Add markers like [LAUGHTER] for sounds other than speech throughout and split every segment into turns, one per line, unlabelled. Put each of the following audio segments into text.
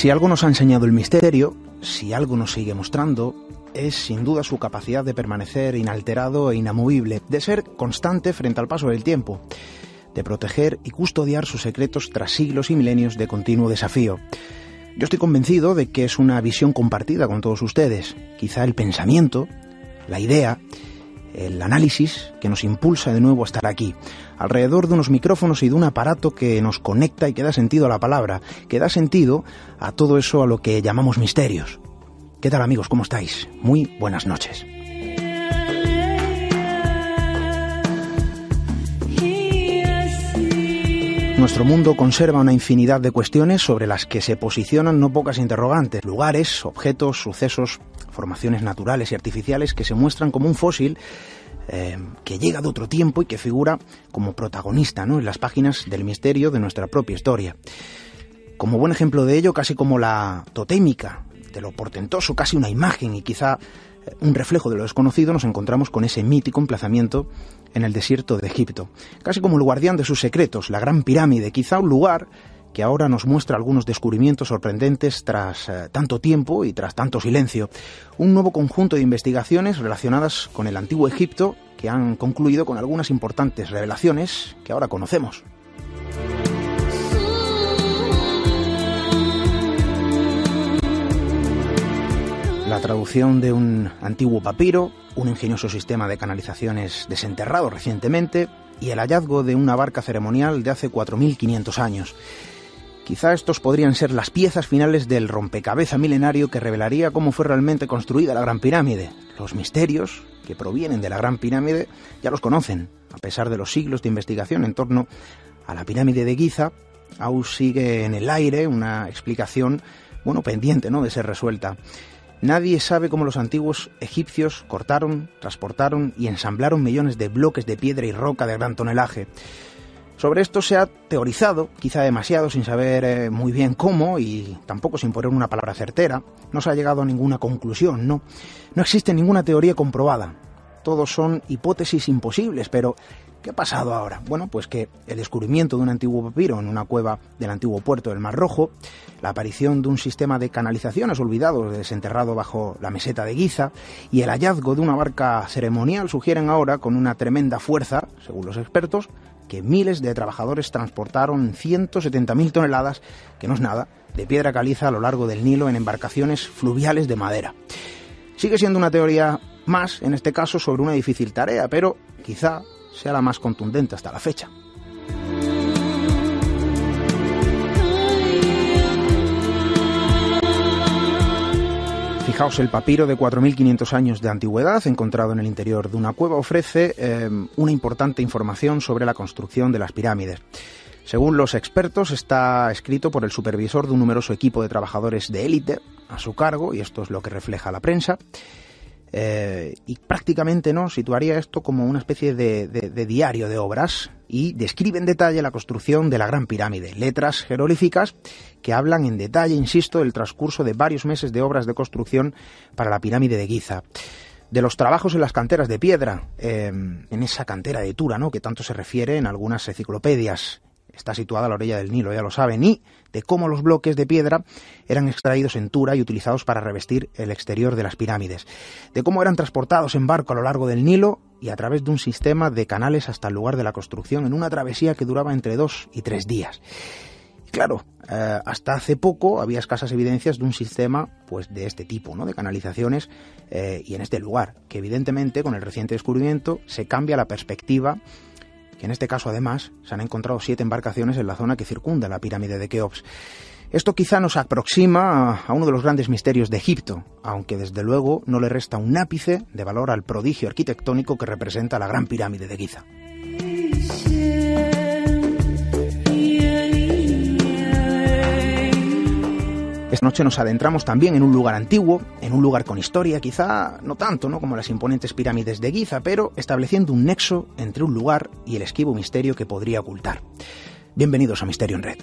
Si algo nos ha enseñado el misterio, si algo nos sigue mostrando, es sin duda su capacidad de permanecer inalterado e inamovible, de ser constante frente al paso del tiempo, de proteger y custodiar sus secretos tras siglos y milenios de continuo desafío. Yo estoy convencido de que es una visión compartida con todos ustedes. Quizá el pensamiento, la idea, el análisis que nos impulsa de nuevo a estar aquí, alrededor de unos micrófonos y de un aparato que nos conecta y que da sentido a la palabra, que da sentido a todo eso a lo que llamamos misterios. ¿Qué tal amigos? ¿Cómo estáis? Muy buenas noches. Nuestro mundo conserva una infinidad de cuestiones sobre las que se posicionan no pocas interrogantes, lugares, objetos, sucesos, formaciones naturales y artificiales que se muestran como un fósil eh, que llega de otro tiempo y que figura como protagonista ¿no? en las páginas del misterio de nuestra propia historia. Como buen ejemplo de ello, casi como la totémica, de lo portentoso, casi una imagen y quizá eh, un reflejo de lo desconocido, nos encontramos con ese mítico emplazamiento en el desierto de Egipto, casi como el guardián de sus secretos, la gran pirámide, quizá un lugar que ahora nos muestra algunos descubrimientos sorprendentes tras eh, tanto tiempo y tras tanto silencio. Un nuevo conjunto de investigaciones relacionadas con el antiguo Egipto que han concluido con algunas importantes revelaciones que ahora conocemos. La traducción de un antiguo papiro, un ingenioso sistema de canalizaciones desenterrado recientemente y el hallazgo de una barca ceremonial de hace 4.500 años. Quizá estos podrían ser las piezas finales del rompecabezas milenario que revelaría cómo fue realmente construida la Gran Pirámide. Los misterios que provienen de la Gran Pirámide ya los conocen. A pesar de los siglos de investigación en torno a la pirámide de Giza, aún sigue en el aire una explicación, bueno, pendiente, ¿no?, de ser resuelta. Nadie sabe cómo los antiguos egipcios cortaron, transportaron y ensamblaron millones de bloques de piedra y roca de gran tonelaje. Sobre esto se ha teorizado, quizá demasiado, sin saber eh, muy bien cómo y tampoco sin poner una palabra certera. No se ha llegado a ninguna conclusión, no. No existe ninguna teoría comprobada. Todos son hipótesis imposibles, pero ¿qué ha pasado ahora? Bueno, pues que el descubrimiento de un antiguo papiro en una cueva del antiguo puerto del Mar Rojo, la aparición de un sistema de canalizaciones olvidado desenterrado bajo la meseta de Giza y el hallazgo de una barca ceremonial sugieren ahora con una tremenda fuerza, según los expertos, que miles de trabajadores transportaron 170.000 toneladas, que no es nada, de piedra caliza a lo largo del Nilo en embarcaciones fluviales de madera. Sigue siendo una teoría más, en este caso, sobre una difícil tarea, pero quizá sea la más contundente hasta la fecha. Fijaos, el papiro de 4.500 años de antigüedad encontrado en el interior de una cueva ofrece eh, una importante información sobre la construcción de las pirámides. Según los expertos, está escrito por el supervisor de un numeroso equipo de trabajadores de élite a su cargo, y esto es lo que refleja la prensa. Eh, y prácticamente no situaría esto como una especie de, diario de obras y describe en detalle la construcción de la Gran Pirámide, letras jeroglíficas que hablan en detalle, insisto, del transcurso de varios meses de obras de construcción para la pirámide de Giza. De los trabajos en las canteras de piedra, eh, en esa cantera de Tura, ¿no? que tanto se refiere en algunas enciclopedias, está situada a la orilla del Nilo, ya lo saben, y de cómo los bloques de piedra eran extraídos en Tura y utilizados para revestir el exterior de las pirámides, de cómo eran transportados en barco a lo largo del Nilo y a través de un sistema de canales hasta el lugar de la construcción en una travesía que duraba entre dos y tres días. claro, eh, hasta hace poco había escasas evidencias de un sistema pues de este tipo, ¿no? de canalizaciones eh, y en este lugar, que evidentemente con el reciente descubrimiento se cambia la perspectiva que en este caso además se han encontrado siete embarcaciones en la zona que circunda la pirámide de Keops. Esto quizá nos aproxima a uno de los grandes misterios de Egipto, aunque desde luego no le resta un ápice de valor al prodigio arquitectónico que representa la gran pirámide de Giza. Noche nos adentramos también en un lugar antiguo, en un lugar con historia, quizá no tanto ¿no? como las imponentes pirámides de Giza, pero estableciendo un nexo entre un lugar y el esquivo misterio que podría ocultar. Bienvenidos a Misterio en Red.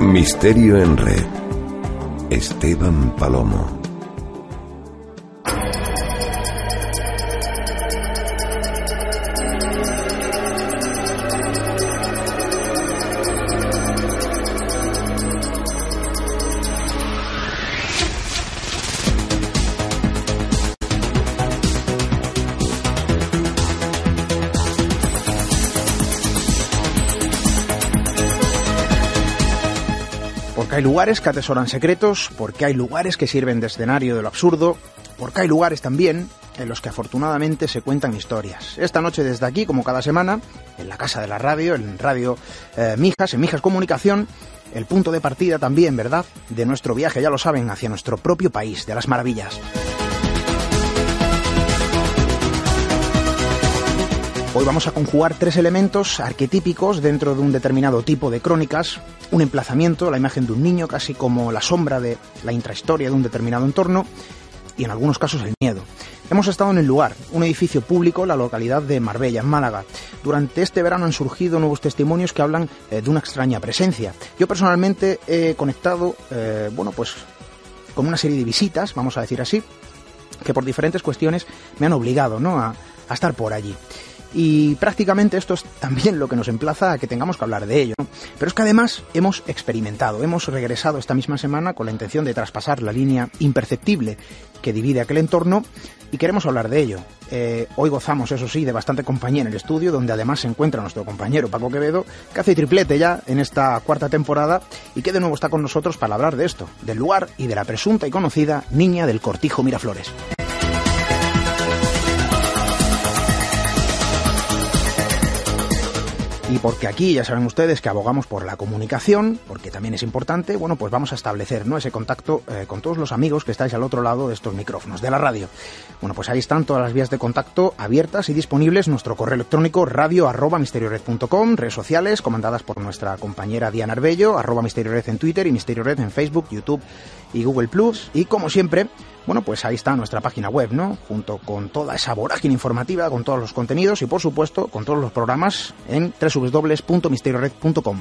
Misterio en Red. Esteban Palomo.
Hay lugares que atesoran secretos, porque hay lugares que sirven de escenario de lo absurdo, porque hay lugares también en los que afortunadamente se cuentan historias. Esta noche desde aquí, como cada semana, en la casa de la radio, en Radio eh, Mijas, en Mijas Comunicación, el punto de partida también, ¿verdad?, de nuestro viaje, ya lo saben, hacia nuestro propio país, de las maravillas. Hoy vamos a conjugar tres elementos arquetípicos dentro de un determinado tipo de crónicas, un emplazamiento, la imagen de un niño casi como la sombra de la intrahistoria de un determinado entorno y en algunos casos el miedo. Hemos estado en el lugar, un edificio público, la localidad de Marbella, en Málaga. Durante este verano han surgido nuevos testimonios que hablan eh, de una extraña presencia. Yo personalmente he conectado, eh, bueno, pues con una serie de visitas, vamos a decir así, que por diferentes cuestiones me han obligado, ¿no? a estar por allí. Y prácticamente esto es también lo que nos emplaza a que tengamos que hablar de ello. Pero es que además hemos experimentado, hemos regresado esta misma semana con la intención de traspasar la línea imperceptible que divide aquel entorno y queremos hablar de ello. Eh, hoy gozamos, eso sí, de bastante compañía en el estudio, donde además se encuentra nuestro compañero Paco Quevedo, que hace triplete ya en esta cuarta temporada y que de nuevo está con nosotros para hablar de esto, del lugar y de la presunta y conocida Niña del Cortijo Miraflores. Y porque aquí ya saben ustedes que abogamos por la comunicación, porque también es importante, bueno, pues vamos a establecer ¿no? ese contacto eh, con todos los amigos que estáis al otro lado de estos micrófonos de la radio. Bueno, pues ahí están todas las vías de contacto abiertas y disponibles. Nuestro correo electrónico radio redes sociales comandadas por nuestra compañera Diana Arbello, arroba misteriored en Twitter y misteriored en Facebook, YouTube y Google Plus. Y como siempre, bueno, pues ahí está nuestra página web, ¿no? Junto con toda esa vorágine informativa, con todos los contenidos y por supuesto con todos los programas en www.misteriored.com.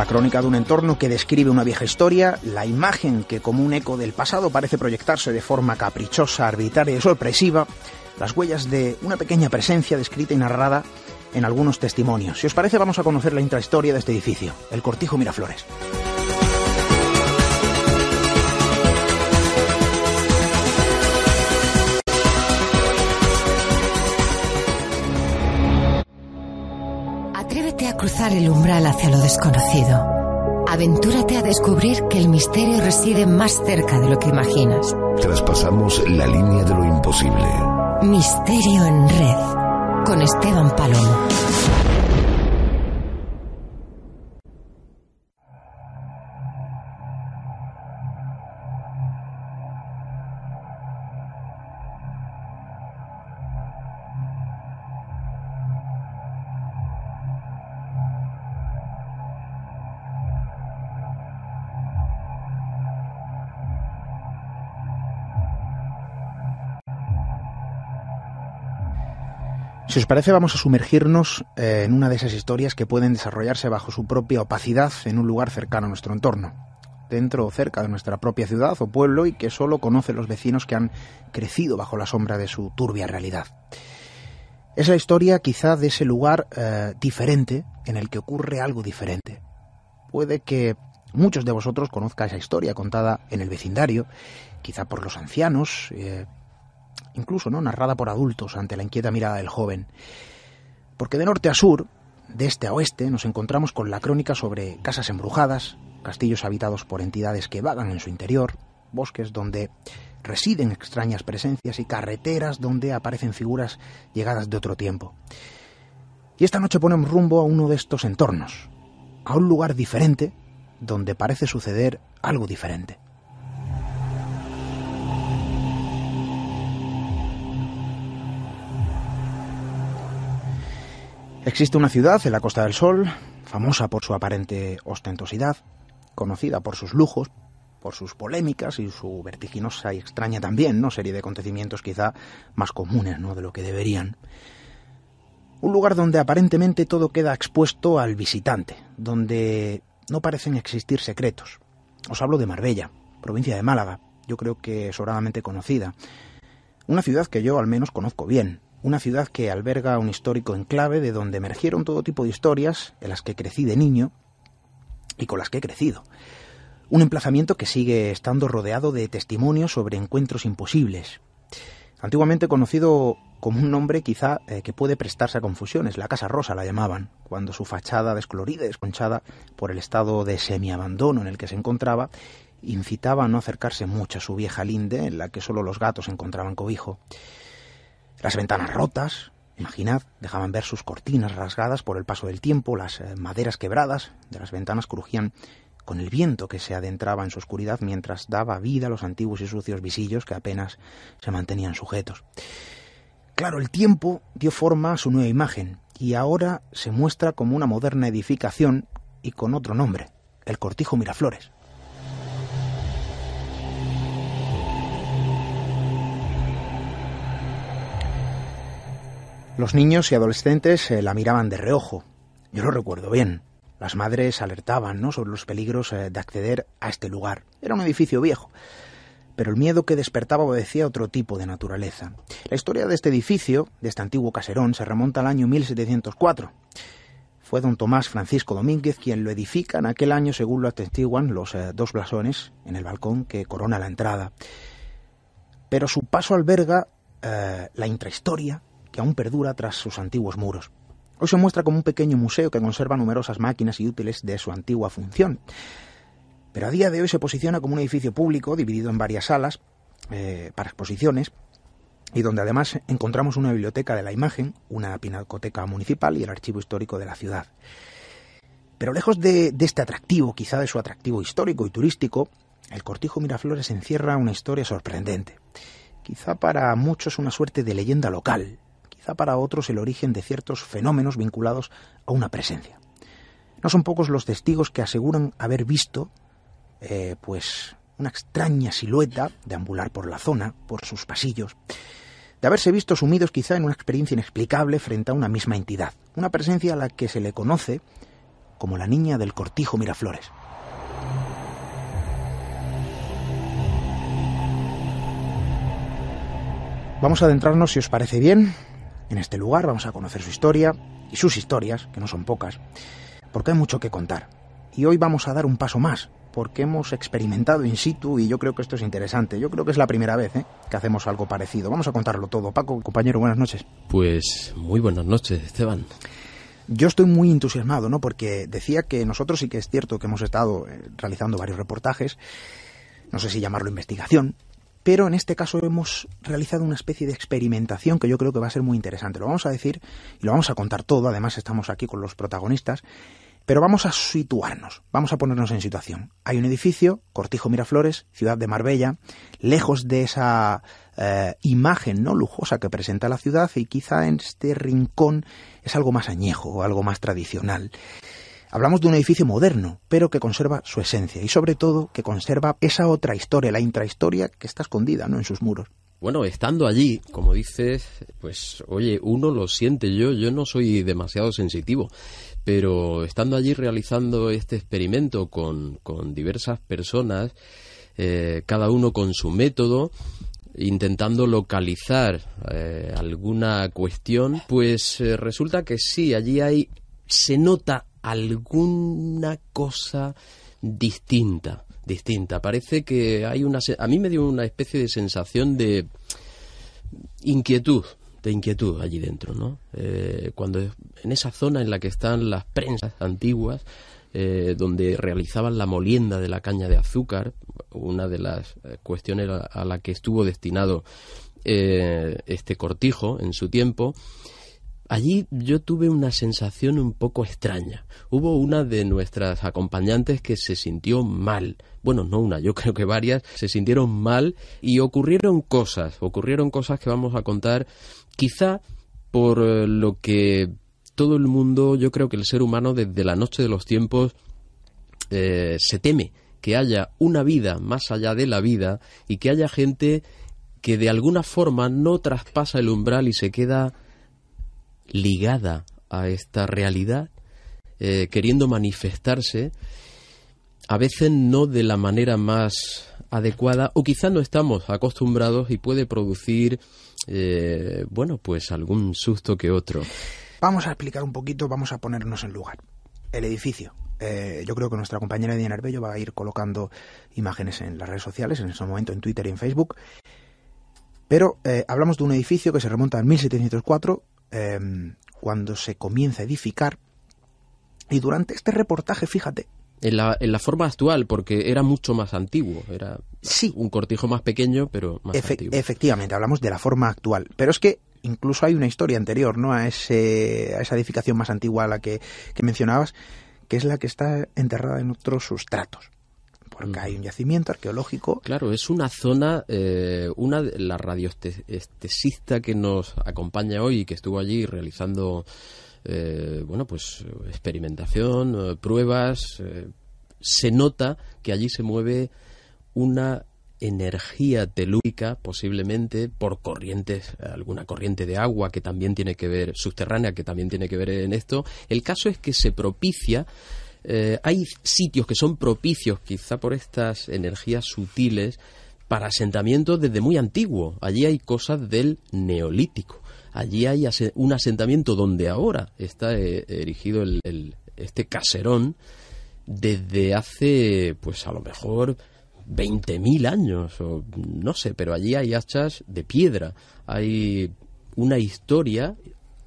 La crónica de un entorno que describe una vieja historia, la imagen que como un eco del pasado parece proyectarse de forma caprichosa, arbitraria y sorpresiva, las huellas de una pequeña presencia descrita y narrada en algunos testimonios. Si os parece, vamos a conocer la intrahistoria de este edificio, el Cortijo Miraflores.
Atrévete a cruzar el umbral hacia lo desconocido. Aventúrate a descubrir que el misterio reside más cerca de lo que imaginas.
Traspasamos la línea de lo imposible.
Misterio en red con Esteban Palomo.
Si os parece, vamos a sumergirnos eh, en una de esas historias que pueden desarrollarse bajo su propia opacidad en un lugar cercano a nuestro entorno, dentro o cerca de nuestra propia ciudad o pueblo y que solo conocen los vecinos que han crecido bajo la sombra de su turbia realidad. Es la historia quizá de ese lugar eh, diferente en el que ocurre algo diferente. Puede que muchos de vosotros conozcan esa historia contada en el vecindario, quizá por los ancianos, eh, incluso no narrada por adultos ante la inquieta mirada del joven. Porque de norte a sur, de este a oeste, nos encontramos con la crónica sobre casas embrujadas, castillos habitados por entidades que vagan en su interior, bosques donde residen extrañas presencias y carreteras donde aparecen figuras llegadas de otro tiempo. Y esta noche ponemos rumbo a uno de estos entornos, a un lugar diferente donde parece suceder algo diferente. Existe una ciudad en la Costa del Sol, famosa por su aparente ostentosidad, conocida por sus lujos, por sus polémicas y su vertiginosa y extraña también, ¿no? Serie de acontecimientos quizá más comunes, ¿no? De lo que deberían. Un lugar donde aparentemente todo queda expuesto al visitante, donde no parecen existir secretos. Os hablo de Marbella, provincia de Málaga, yo creo que sobradamente conocida. Una ciudad que yo al menos conozco bien, una ciudad que alberga un histórico enclave de donde emergieron todo tipo de historias en las que crecí de niño y con las que he crecido. Un emplazamiento que sigue estando rodeado de testimonios sobre encuentros imposibles. Antiguamente conocido como un nombre quizá eh, que puede prestarse a confusiones, la Casa Rosa la llamaban, cuando su fachada descolorida y desconchada por el estado de semiabandono en el que se encontraba, incitaba a no acercarse mucho a su vieja linde en la que solo los gatos encontraban cobijo. Las ventanas rotas, imaginad, dejaban ver sus cortinas rasgadas por el paso del tiempo, las eh, maderas quebradas de las ventanas crujían con el viento que se adentraba en su oscuridad mientras daba vida a los antiguos y sucios visillos que apenas se mantenían sujetos. Claro, el tiempo dio forma a su nueva imagen y ahora se muestra como una moderna edificación y con otro nombre, el Cortijo Miraflores. Los niños y adolescentes eh, la miraban de reojo. Yo lo recuerdo bien. Las madres alertaban ¿no? sobre los peligros eh, de acceder a este lugar. Era un edificio viejo, pero el miedo que despertaba obedecía a otro tipo de naturaleza. La historia de este edificio, de este antiguo caserón, se remonta al año 1704. Fue don Tomás Francisco Domínguez quien lo edifica en aquel año, según lo atestiguan los eh, dos blasones en el balcón que corona la entrada. Pero su paso alberga la intrahistoria que aún perdura tras sus antiguos muros. Hoy se muestra como un pequeño museo que conserva numerosas máquinas y útiles de su antigua función. Pero a día de hoy se posiciona como un edificio público dividido en varias salas eh, para exposiciones y donde además encontramos una biblioteca de la imagen, una pinacoteca municipal y el archivo histórico de la ciudad. Pero lejos de, de este atractivo, quizá de su atractivo histórico y turístico, el Cortijo Miraflores encierra una historia sorprendente. Quizá para muchos una suerte de leyenda local, para otros el origen de ciertos fenómenos vinculados a una presencia. No son pocos los testigos que aseguran haber visto, eh, pues, una extraña silueta deambular por la zona, por sus pasillos, de haberse visto sumidos quizá en una experiencia inexplicable frente a una misma entidad, una presencia a la que se le conoce como la niña del cortijo Miraflores. Vamos a adentrarnos, si os parece bien, en este lugar, vamos a conocer su historia y sus historias, que no son pocas, porque hay mucho que contar. Y hoy vamos a dar un paso más, porque hemos experimentado in situ y yo creo que esto es interesante. Yo creo que es la primera vez ¿eh? que hacemos algo parecido. Vamos a contarlo todo. Paco, compañero, buenas noches.
Pues muy buenas noches, Esteban.
Yo estoy muy entusiasmado, ¿no? Porque decía que nosotros sí que es cierto que hemos estado eh, realizando varios reportajes, no sé si llamarlo investigación, pero en este caso hemos realizado una especie de experimentación que yo creo que va a ser muy interesante. Lo vamos a decir y lo vamos a contar todo, además estamos aquí con los protagonistas, pero vamos a situarnos, vamos a ponernos en situación. Hay un edificio, Cortijo Miraflores, ciudad de Marbella, lejos de esa eh, imagen no lujosa que presenta la ciudad y quizá en este rincón es algo más añejo algo más tradicional. Hablamos de un edificio moderno, pero que conserva su esencia y sobre todo que conserva esa otra historia, la intrahistoria que está escondida ¿no? en sus muros.
bueno, estando allí, como dices, pues oye, uno lo siente yo, yo no soy demasiado sensitivo, pero estando allí realizando este experimento con, con diversas personas, eh, cada uno con su método, intentando localizar eh, alguna cuestión, pues eh, resulta que sí, allí hay, se nota alguna cosa distinta, distinta. Parece que hay una, a mí me dio una especie de sensación de inquietud, de inquietud allí dentro, ¿no? Eh, cuando en esa zona en la que están las prensas antiguas, eh, donde realizaban la molienda de la caña de azúcar, una de las eh, cuestiones a, la que estuvo destinado este cortijo en su tiempo, allí yo tuve una sensación un poco extraña. Hubo una de nuestras acompañantes que se sintió mal. Bueno, no una, yo [LAUGHS] creo que varias se sintieron mal y ocurrieron cosas, ocurrieron cosas que vamos a contar quizá por lo que todo el mundo, yo creo que el ser humano desde la noche de los tiempos eh, se teme que haya una vida más allá de la vida y que haya gente que de alguna forma no traspasa el umbral y se queda ligada a esta realidad, eh, queriendo manifestarse, a veces no de la manera más adecuada o quizá no estamos acostumbrados y puede producir, eh, bueno, pues algún susto que otro.
Vamos a explicar un poquito, vamos a ponernos en lugar. El edificio. Eh, yo creo que nuestra compañera Diana Arbello va a ir colocando imágenes en las redes sociales, en ese momento en Twitter y en Facebook. Pero hablamos de un edificio que se remonta en 1704, em, cuando se comienza a edificar. Y durante este reportaje, fíjate.
En la, en la forma actual, porque era mucho más antiguo. Era
sí.
un cortijo más pequeño, pero más antiguo.
Efectivamente, hablamos de la forma actual. Pero es que incluso hay una historia anterior ¿no? a, ese, a esa edificación más antigua a la que, mencionabas, que es la que está enterrada en otros sustratos porque hay un yacimiento arqueológico.
Claro, es una zona, eh, una la radioestesista que nos acompaña hoy y que estuvo allí realizando, eh, bueno, pues experimentación, eh, pruebas, se nota que allí se mueve una energía telúrica, posiblemente por corrientes, alguna corriente de agua que también tiene que ver, subterránea, que también tiene que ver en esto. El caso es que se propicia, eh, hay sitios que son propicios quizá por estas energías sutiles para asentamientos desde muy antiguo. Allí hay cosas del neolítico. Allí hay un asentamiento donde ahora está eh, erigido el, este caserón desde hace, pues a lo mejor 20.000 años, o no sé, pero allí hay hachas de piedra, hay una historia,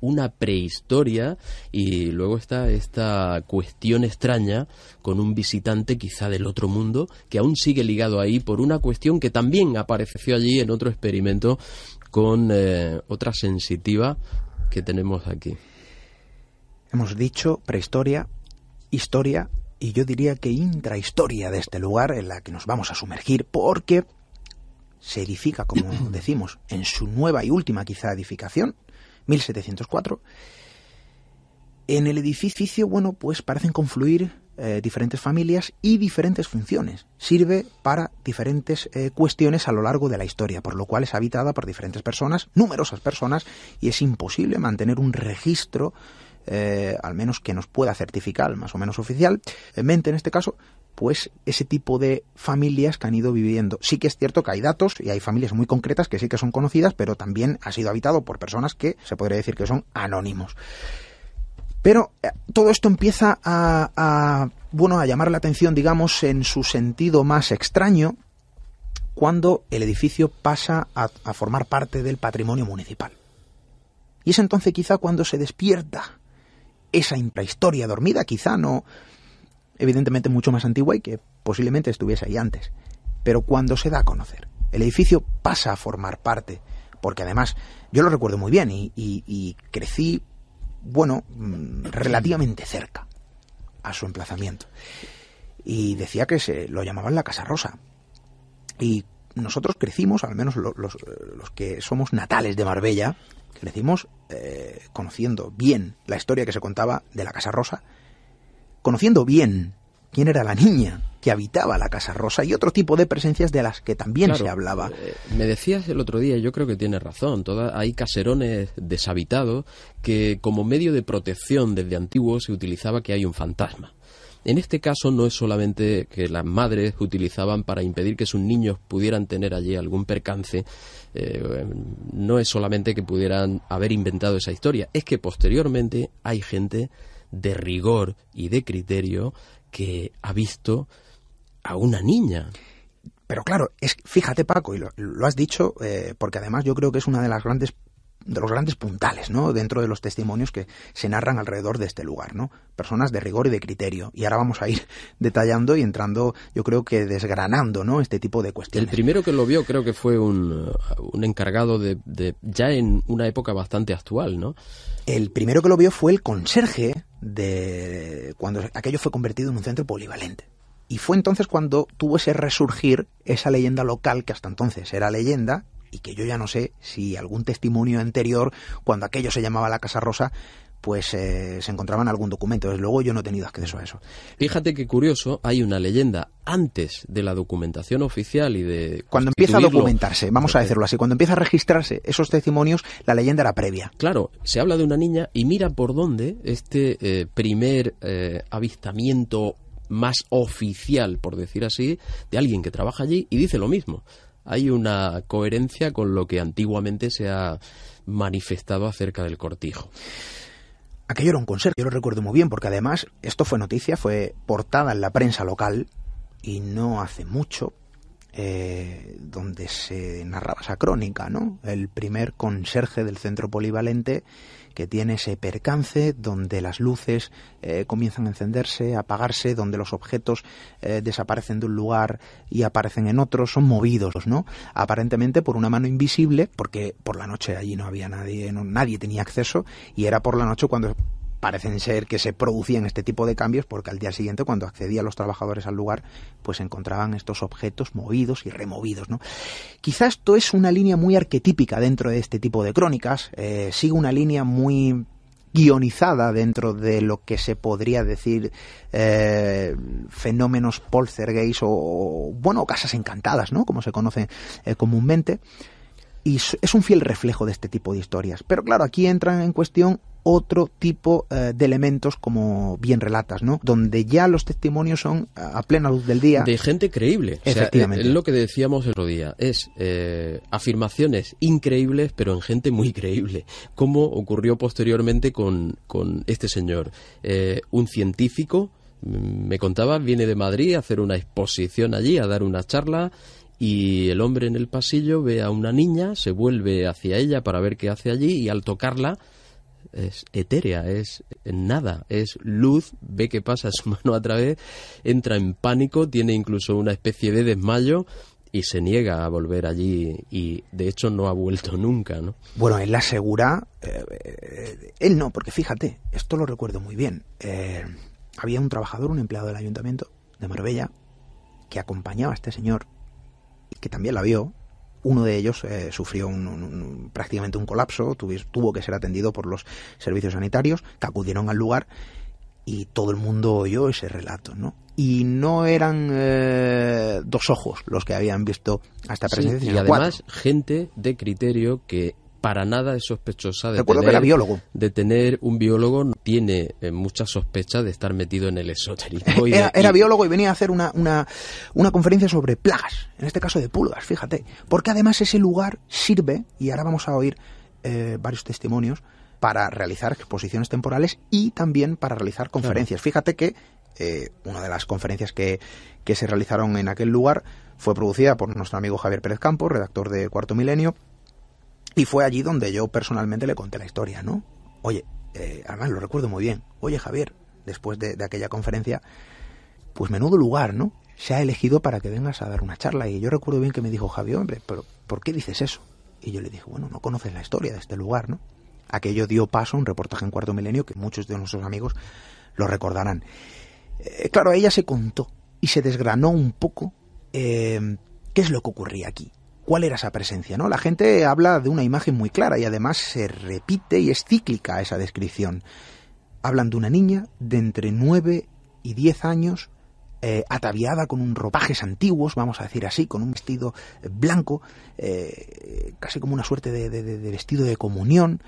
una prehistoria y luego está esta cuestión extraña con un visitante quizá del otro mundo que aún sigue ligado ahí por una cuestión que también apareció allí en otro experimento con eh, otra sensitiva que tenemos aquí.
Hemos dicho prehistoria, historia y yo diría que intrahistoria de este lugar en la que nos vamos a sumergir porque se edifica, como [CLEARS THROAT] decimos, en su nueva y última quizá edificación, 1704. En el edificio, bueno, pues parecen confluir eh, diferentes familias y diferentes funciones. Sirve para diferentes eh, cuestiones a lo largo de la historia, por lo cual es habitada por diferentes personas, numerosas personas, y es imposible mantener un registro eh, al menos que nos pueda certificar, más o menos oficial, mente en este caso, pues ese tipo de familias que han ido viviendo. Sí que es cierto que hay datos y hay familias muy concretas que sí que son conocidas, pero también ha sido habitado por personas que se podría decir que son anónimos. Pero eh, todo esto empieza a, bueno, a llamar la atención, digamos, en su sentido más extraño, cuando el edificio pasa a formar parte del patrimonio municipal. Y es entonces quizá cuando se despierta esa intrahistoria dormida, quizá no, evidentemente mucho más antigua y que posiblemente estuviese ahí antes. Pero cuando se da a conocer, el edificio pasa a formar parte, porque además yo lo recuerdo muy bien y, crecí, bueno, mm, relativamente cerca a su emplazamiento. Y decía que se lo llamaban la Casa Rosa. Y nosotros crecimos, al menos los, los que somos natales de Marbella, crecimos eh, conociendo bien la historia que se contaba de la Casa Rosa, conociendo bien quién era la niña que habitaba la Casa Rosa y otro tipo de presencias de las que también se hablaba.
Eh, me decías el otro día, yo creo que tienes razón, toda, hay caserones deshabitados que como medio de protección desde antiguo se utilizaba que hay un fantasma. En este caso no es solamente que las madres utilizaban para impedir que sus niños pudieran tener allí algún percance, eh, no es solamente que pudieran haber inventado esa historia, es que posteriormente hay gente de rigor y de criterio que ha visto a una niña.
Pero claro, es, fíjate Paco, y lo, has dicho, eh, porque además yo creo que es una de las grandes de los grandes puntales, ¿no? Dentro de los testimonios que se narran alrededor de este lugar, ¿no? Personas de rigor y de criterio. Y ahora vamos a ir [LAUGHS] detallando y entrando, yo creo que desgranando, ¿no? Este tipo de cuestiones.
El primero que lo vio creo que fue un, un encargado de, de, ya en una época bastante actual, ¿no?
El primero que lo vio fue el conserje de cuando aquello fue convertido en un centro polivalente. Y fue entonces cuando tuvo ese resurgir esa leyenda local que hasta entonces era leyenda y que yo ya no sé si algún testimonio anterior, cuando aquello se llamaba la Casa Rosa, pues eh, se encontraba en algún documento. Desde luego yo no he tenido acceso a eso.
Fíjate que curioso, hay una leyenda antes de la documentación oficial y de...
Cuando empieza a documentarse, vamos a decirlo así, cuando empieza a registrarse esos testimonios, la leyenda era previa.
Claro, se habla de una niña y mira por dónde este eh, primer eh, avistamiento más oficial, por decir así, de alguien que trabaja allí y dice lo mismo. Hay una coherencia con lo que antiguamente se ha manifestado acerca del cortijo.
Aquello era un conserje, yo lo recuerdo muy bien, porque además esto fue noticia, fue portada en la prensa local y no hace mucho, eh, donde se narraba esa crónica, ¿no? El primer conserje del centro polivalente que tiene ese percance donde las luces eh, comienzan a encenderse, a apagarse, donde los objetos eh, desaparecen de un lugar y aparecen en otro, son movidos, ¿no? Aparentemente por una mano invisible, porque por la noche allí no había nadie, nadie tenía acceso, y era por la noche cuando parecen ser que se producían este tipo de cambios porque al día siguiente cuando accedían los trabajadores al lugar pues encontraban estos objetos movidos y removidos ¿no? quizá esto es una línea muy arquetípica dentro de este tipo de crónicas eh, sigue una línea muy guionizada dentro de lo que se podría decir eh, fenómenos poltergeist o, bueno casas encantadas no como se conoce eh, comúnmente y es un fiel reflejo de este tipo de historias. Pero claro, aquí entran en cuestión otro tipo eh, de elementos como bien relatas, ¿no? Donde ya los testimonios son a plena luz del día.
De gente creíble. Efectivamente. es lo que decíamos el otro día. Es eh, afirmaciones increíbles, pero en gente muy creíble. Como ocurrió posteriormente con, con este señor. Eh, un científico, mm, me contaba, viene de Madrid a hacer una exposición allí, a dar una charla y el hombre en el pasillo ve a una niña, se vuelve hacia ella para ver qué hace allí y al tocarla es etérea, es nada, es luz, ve que pasa su [LAUGHS] mano a través, entra en pánico, tiene incluso una especie de desmayo y se niega a volver allí y de hecho no ha vuelto [LAUGHS] nunca, ¿no?
Bueno, él asegura, eh, él no, porque fíjate, esto lo recuerdo muy bien. Eh, había un trabajador, un empleado del ayuntamiento de Marbella, que acompañaba a este señor y que también la vio uno de ellos eh, sufrió un, prácticamente un colapso, tuvo, que ser atendido por los servicios sanitarios que acudieron al lugar y todo el mundo oyó ese relato, ¿no? Y no eran eh, dos ojos los que habían visto a esta presencia.
y además gente de criterio que para nada es sospechosa de
tener,
que
era biólogo.
de tener un biólogo tiene eh, mucha sospecha de estar metido en el esotérico. [LAUGHS]
era, biólogo y venía a hacer una, una, una, conferencia sobre plagas, en este caso de pulgas, fíjate. Porque además ese lugar sirve, y ahora vamos a oír eh, varios testimonios, para realizar exposiciones temporales y también para realizar conferencias. Fíjate que eh, una de las conferencias que, que se realizaron en aquel lugar fue producida por nuestro amigo Javier Pérez Campos, redactor de Cuarto Milenio, y fue allí donde yo personalmente le conté la historia, ¿no? Oye, eh, además lo recuerdo muy bien. Oye, Javier, después de, aquella conferencia, pues menudo lugar, ¿no? Se ha elegido para que vengas a dar una charla. Y yo recuerdo bien que me dijo, Javier, hombre, pero ¿por qué dices eso? Y yo le dije, bueno, no conoces la historia de este lugar, ¿no? Aquello dio paso a un reportaje en Cuarto Milenio que muchos de nuestros amigos lo recordarán. Eh, claro, ella se contó y se desgranó un poco eh, qué es lo que ocurría aquí cuál era esa presencia, ¿no? La gente habla de una imagen muy clara y además se repite y es cíclica esa descripción. Hablan de una niña de entre 9 y 10 años eh, ataviada con un ropajes antiguos, vamos a decir así, con un vestido blanco, eh, casi como una suerte de, de vestido de comunión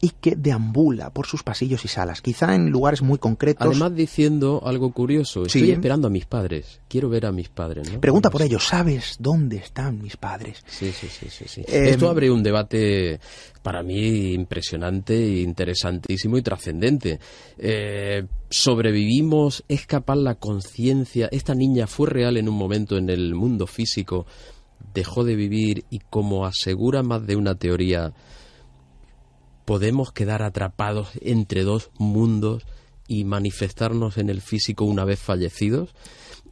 y que deambula por sus pasillos y salas, quizá en lugares muy concretos.
Además diciendo algo curioso, estoy esperando a mis padres, quiero ver a mis padres.
Pregunta por ellos, ¿sabes dónde están mis padres?
Sí, sí, sí, sí. Eh, Esto abre un debate para mí impresionante, interesantísimo y trascendente. Eh, sobrevivimos, es capaz la conciencia, esta niña fue real en un momento en el mundo físico, dejó de vivir y como asegura más de una teoría, podemos quedar atrapados entre dos mundos y manifestarnos en el físico una vez fallecidos.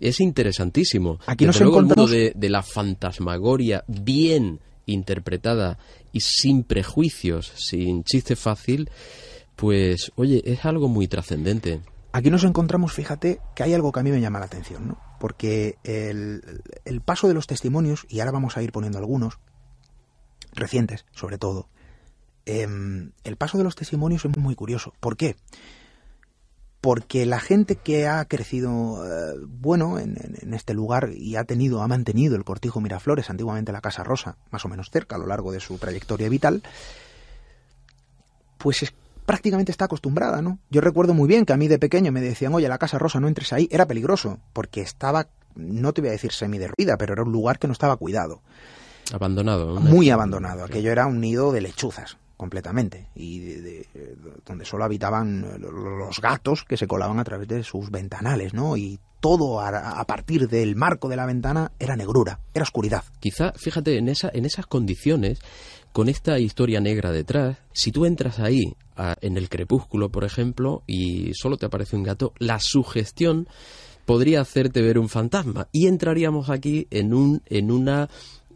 Es interesantísimo.
Aquí nos luego,
encontramos... el mundo de, la fantasmagoria bien interpretada y sin prejuicios, sin chiste fácil, pues oye, es algo muy trascendente.
Aquí nos encontramos, fíjate, que hay algo que a mí me llama la atención, ¿no? Porque el, el paso de los testimonios, y ahora vamos a ir poniendo algunos, recientes sobre todo, Em, el paso de los testimonios es muy curioso. ¿Por qué? Porque la gente que ha crecido, eh, bueno, en, este lugar y ha tenido, ha mantenido el cortijo Miraflores, antiguamente la Casa Rosa, más o menos cerca a lo largo de su trayectoria vital, pues prácticamente está acostumbrada, ¿no? Yo recuerdo muy bien que a mí de pequeño me decían, oye, la Casa Rosa no entres ahí, era peligroso, porque estaba, no te voy a decir semi derruida, pero era un lugar que no estaba cuidado.
Abandonado.
Muy abandonado. Aquello era un nido de lechuzas completamente y de, donde solo habitaban los gatos que se colaban a través de sus ventanales, ¿no? Y todo a, partir del marco de la ventana era negrura, era oscuridad.
Quizá, fíjate, en, esa, en esas condiciones, con esta historia negra detrás, si tú entras ahí, en el crepúsculo, por ejemplo, y solo te aparece un gato, la sugestión podría hacerte ver un fantasma. Y entraríamos aquí en, un, en una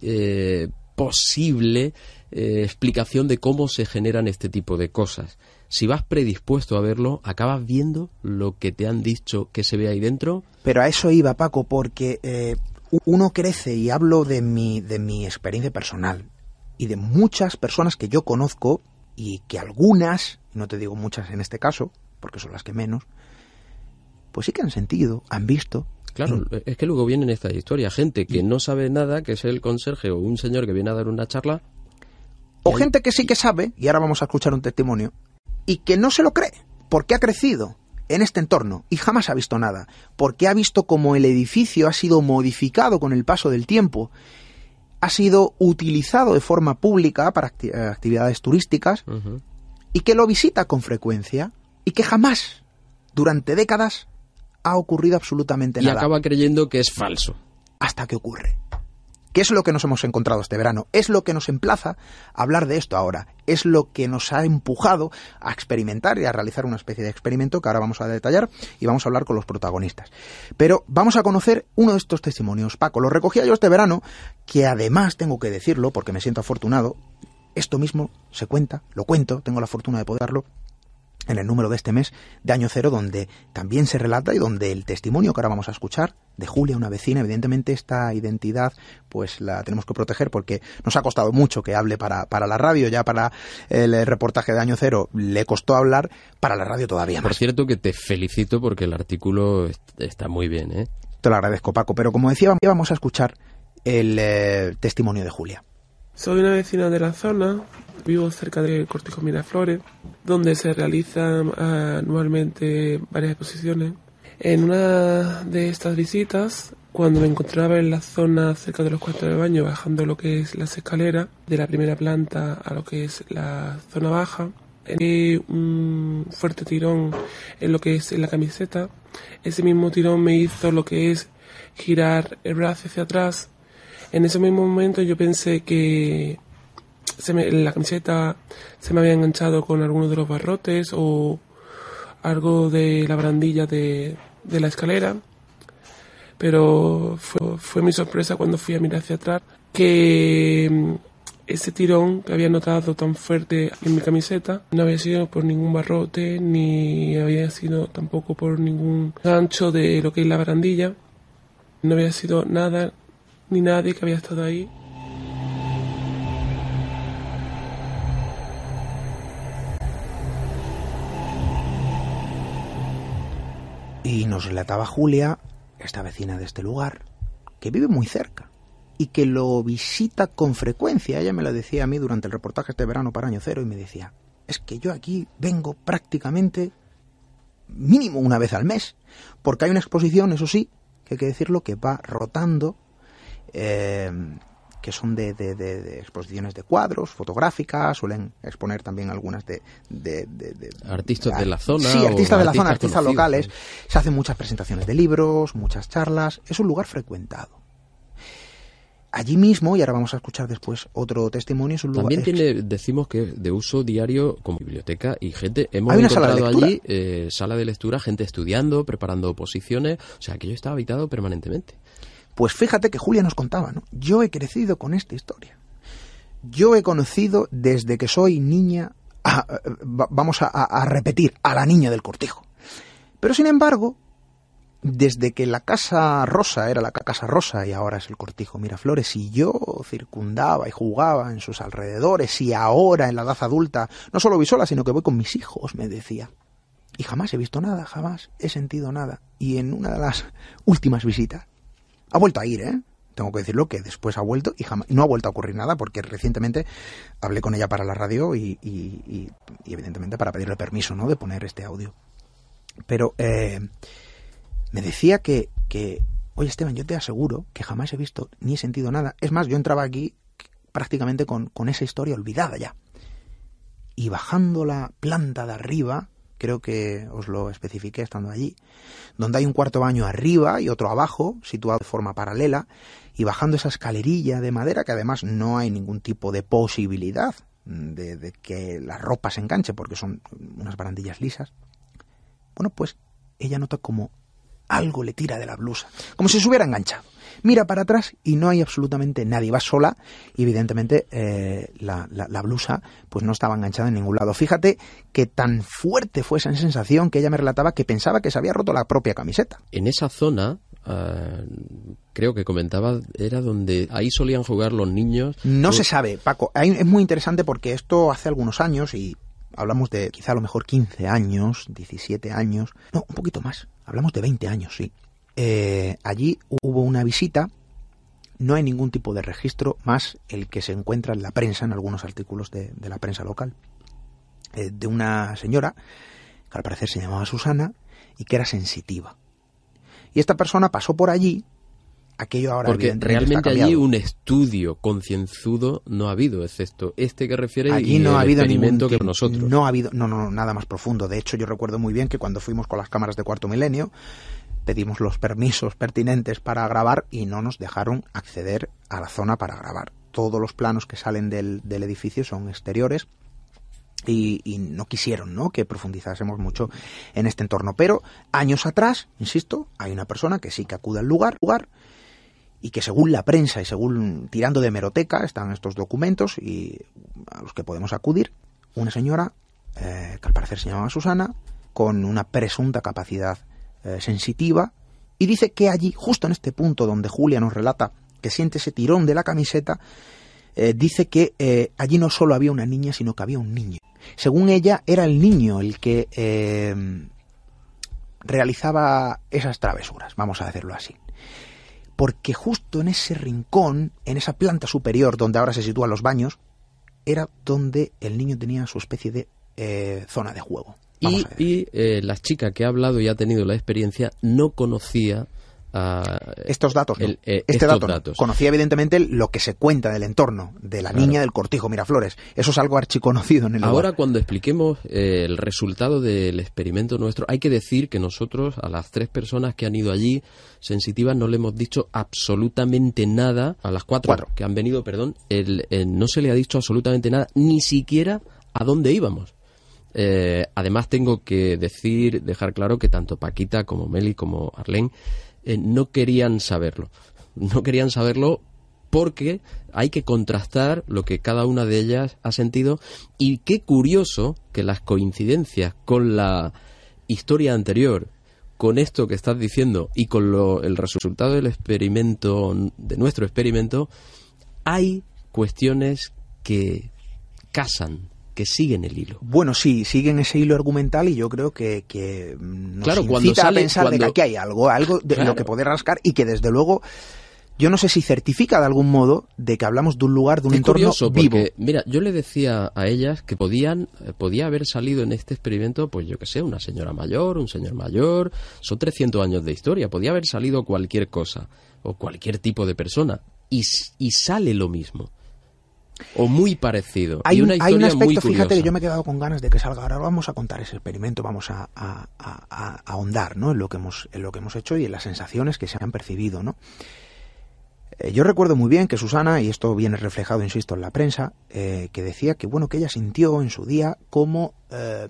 eh, posible eh, explicación de cómo se generan este tipo de cosas. Si vas predispuesto a verlo, acabas viendo lo que te han dicho que se ve ahí dentro.
Pero a eso iba, Paco, porque eh, uno crece, y hablo de mi, de mi experiencia personal, y de muchas personas que yo conozco, y que algunas, no te digo muchas en este caso, porque son las que menos, pues sí que han sentido, han visto,
Claro, es que luego viene esta historia, gente que no sabe nada, que es el conserje o un señor que viene a dar una charla,
o gente que sí que sabe, y ahora vamos a escuchar un testimonio, y que no se lo cree, porque ha crecido en este entorno y jamás ha visto nada, porque ha visto cómo el edificio ha sido modificado con el paso del tiempo, ha sido utilizado de forma pública para eh, actividades turísticas, y que lo visita con frecuencia, y que jamás, durante décadas, ha ocurrido absolutamente nada.
Y acaba creyendo que es falso.
Hasta que ocurre. ¿Qué es lo que nos hemos encontrado este verano? Es lo que nos emplaza a hablar de esto ahora. Es lo que nos ha empujado a experimentar y a realizar una especie de experimento que ahora vamos a detallar y vamos a hablar con los protagonistas. Pero vamos a conocer uno de estos testimonios. Paco, lo recogía yo este verano, que además tengo que decirlo porque me siento afortunado. Esto mismo se cuenta, lo cuento, tengo la fortuna de poderlo en el número de este mes de Año Cero, donde también se relata y donde el testimonio que ahora vamos a escuchar de Julia, una vecina, evidentemente esta identidad pues la tenemos que proteger porque nos ha costado mucho que hable para, para la radio, ya para el reportaje de Año Cero le costó hablar, para la radio todavía más.
Por cierto que te felicito porque el artículo está muy bien, ¿eh?
Te lo agradezco Paco, pero como decía, vamos a escuchar el eh, testimonio de Julia.
Soy una vecina de la zona, vivo cerca del Cortijo Miraflores, donde se realizan ah, anualmente varias exposiciones. En una de estas visitas, cuando me encontraba en la zona cerca de los cuartos de baño, bajando lo que es las escaleras de la primera planta a lo que es la zona baja, un fuerte tirón en lo que es la camiseta. Ese mismo tirón me hizo lo que es girar el brazo hacia atrás en ese mismo momento yo pensé que la camiseta se me había enganchado con alguno de los barrotes o algo de la barandilla de, de la escalera. Pero fue, fue, mi sorpresa cuando fui a mirar hacia atrás que mm, ese tirón que había notado tan fuerte en mi camiseta no había sido por ningún barrote ni había sido tampoco por ningún gancho de lo que es la barandilla. No había sido nada ni nadie que había estado ahí.
Nos relataba Julia, esta vecina de este lugar, que vive muy cerca y que lo visita con frecuencia. Ella me lo decía a mí durante el reportaje este verano para Año Cero y me decía, es que yo aquí vengo prácticamente mínimo una vez al mes, porque hay una exposición, eso sí, que hay que decirlo, que va rotando, eh, que son de, de, de, exposiciones de cuadros, fotográficas, suelen exponer también algunas de...
artistas de la zona.
Sí, artistas de la zona, artistas locales. Se hacen muchas presentaciones de libros, muchas charlas, es un lugar frecuentado allí mismo, y ahora vamos a escuchar después otro testimonio, es un lugar...
También tiene, decimos que de uso diario como biblioteca y gente, hemos encontrado allí eh, sala de lectura, gente estudiando, preparando oposiciones, o sea, aquello está habitado permanentemente.
Pues fíjate que Julia nos contaba, ¿no? Yo he crecido con esta historia. Yo he conocido desde que soy niña, vamos a repetir, a la niña del cortijo. Pero sin embargo, desde que la Casa Rosa era la Casa Rosa y ahora es el Cortijo Miraflores, y yo circundaba y jugaba en sus alrededores, y ahora en la edad adulta no solo voy sola, sino que voy con mis hijos, me decía. Y jamás he visto nada, jamás he sentido nada. Y en una de las últimas visitas, ha vuelto a ir, ¿eh? Tengo que decirlo que después ha vuelto y jamás, no ha vuelto a ocurrir nada porque recientemente hablé con ella para la radio y, evidentemente para pedirle permiso, ¿no? De poner este audio. Pero eh, me decía que, que, oye Esteban, yo te aseguro que jamás he visto ni he sentido nada. Es más, yo entraba aquí prácticamente con, con esa historia olvidada ya. Y bajando la planta de arriba, creo que os lo especifiqué estando allí, donde hay un cuarto baño arriba y otro abajo, situado de forma paralela, y bajando esa escalerilla de madera, que además no hay ningún tipo de posibilidad de, de que la ropa se enganche, porque son unas barandillas lisas, bueno, pues ella nota como algo le tira de la blusa, como si se hubiera enganchado. Mira para atrás y no hay absolutamente nadie. Va sola y evidentemente eh, la, la, blusa pues no estaba enganchada en ningún lado. Fíjate que tan fuerte fue esa sensación que ella me relataba que pensaba que se había roto la propia camiseta.
En esa zona Uh, creo que comentaba, era donde ahí solían jugar los niños.
No se sabe, Paco. es muy interesante porque esto hace algunos años, y hablamos de quizá a lo mejor 15 años, 17 años, no, un poquito más, hablamos de 20 años, sí. Eh, allí hubo una visita, no hay ningún tipo de registro más el que se encuentra en la prensa, en algunos artículos de, la prensa local, eh, de una señora que al parecer se llamaba Susana y que era sensitiva. Y esta persona pasó por allí aquello ahora
porque realmente allí un estudio concienzudo no ha habido excepto este que refiere
allí no
ha
habido
experimento que nosotros.
no ha habido no no nada más profundo. De hecho yo recuerdo muy bien que cuando fuimos con las cámaras de cuarto milenio pedimos los permisos pertinentes para grabar y no nos dejaron acceder a la zona para grabar todos los planos que salen del, del edificio son exteriores y, y, no quisieron ¿no? que profundizásemos mucho en este entorno. Pero años atrás, insisto, hay una persona que sí que acude al lugar, y que según la prensa y según tirando de meroteca están estos documentos y a los que podemos acudir, una señora eh, que al parecer se llamaba Susana, con una presunta capacidad eh, sensitiva, y dice que allí, justo en este punto donde Julia nos relata que siente ese tirón de la camiseta, eh, dice que allí no solo había una niña, sino que había un niño. Según ella, era el niño el que realizaba esas travesuras, vamos a decirlo así porque justo en ese rincón, en esa planta superior donde ahora se sitúan los baños, era donde el niño tenía su especie de eh, zona de juego.
Y, y eh, la chica que ha hablado y ha tenido la experiencia no conocía
estos datos, eh, este dato conocía evidentemente lo que se cuenta del entorno de la niña del cortijo Miraflores. Eso es algo archiconocido en el
Ahora cuando expliquemos eh, el resultado del experimento nuestro, hay que decir que nosotros a las tres personas que han ido allí sensitivas no le hemos dicho absolutamente nada a las cuatro, que han venido, perdón, el, no se le ha dicho absolutamente nada, ni siquiera a dónde íbamos. Eh, además tengo que decir, dejar claro que tanto Paquita como Meli como Arlene eh, no querían saberlo. No querían saberlo porque hay que contrastar lo que cada una de ellas ha sentido y qué curioso que las coincidencias con la historia anterior, con esto que estás diciendo y con lo, el resultado del experimento, de nuestro experimento, hay cuestiones que casan, que siguen el hilo.
Bueno, sí, siguen ese hilo argumental y yo creo que, que nos claro, incita a pensar de que aquí hay algo, algo de lo que poder rascar y que desde luego yo no sé si certifica de algún modo de que hablamos de un lugar, de un entorno
curioso
vivo.
Porque, mira, yo le decía a ellas que podían, eh, podía haber salido en este experimento, pues yo que sé, una señora mayor, un señor mayor, son 300 años de historia, podía haber salido cualquier cosa o cualquier tipo de persona y, y sale lo mismo. O muy parecido.
Hay,
una
hay un aspecto,
fíjate
que yo me he quedado con ganas de que salga. Ahora vamos a contar ese experimento, vamos a, a, a, ahondar ¿no? en, lo que hemos, en lo que hemos hecho y en las sensaciones que se han percibido. ¿no? Eh, yo recuerdo muy bien que Susana, y esto viene reflejado, insisto, en la prensa, eh, que decía que bueno, que ella sintió en su día como eh,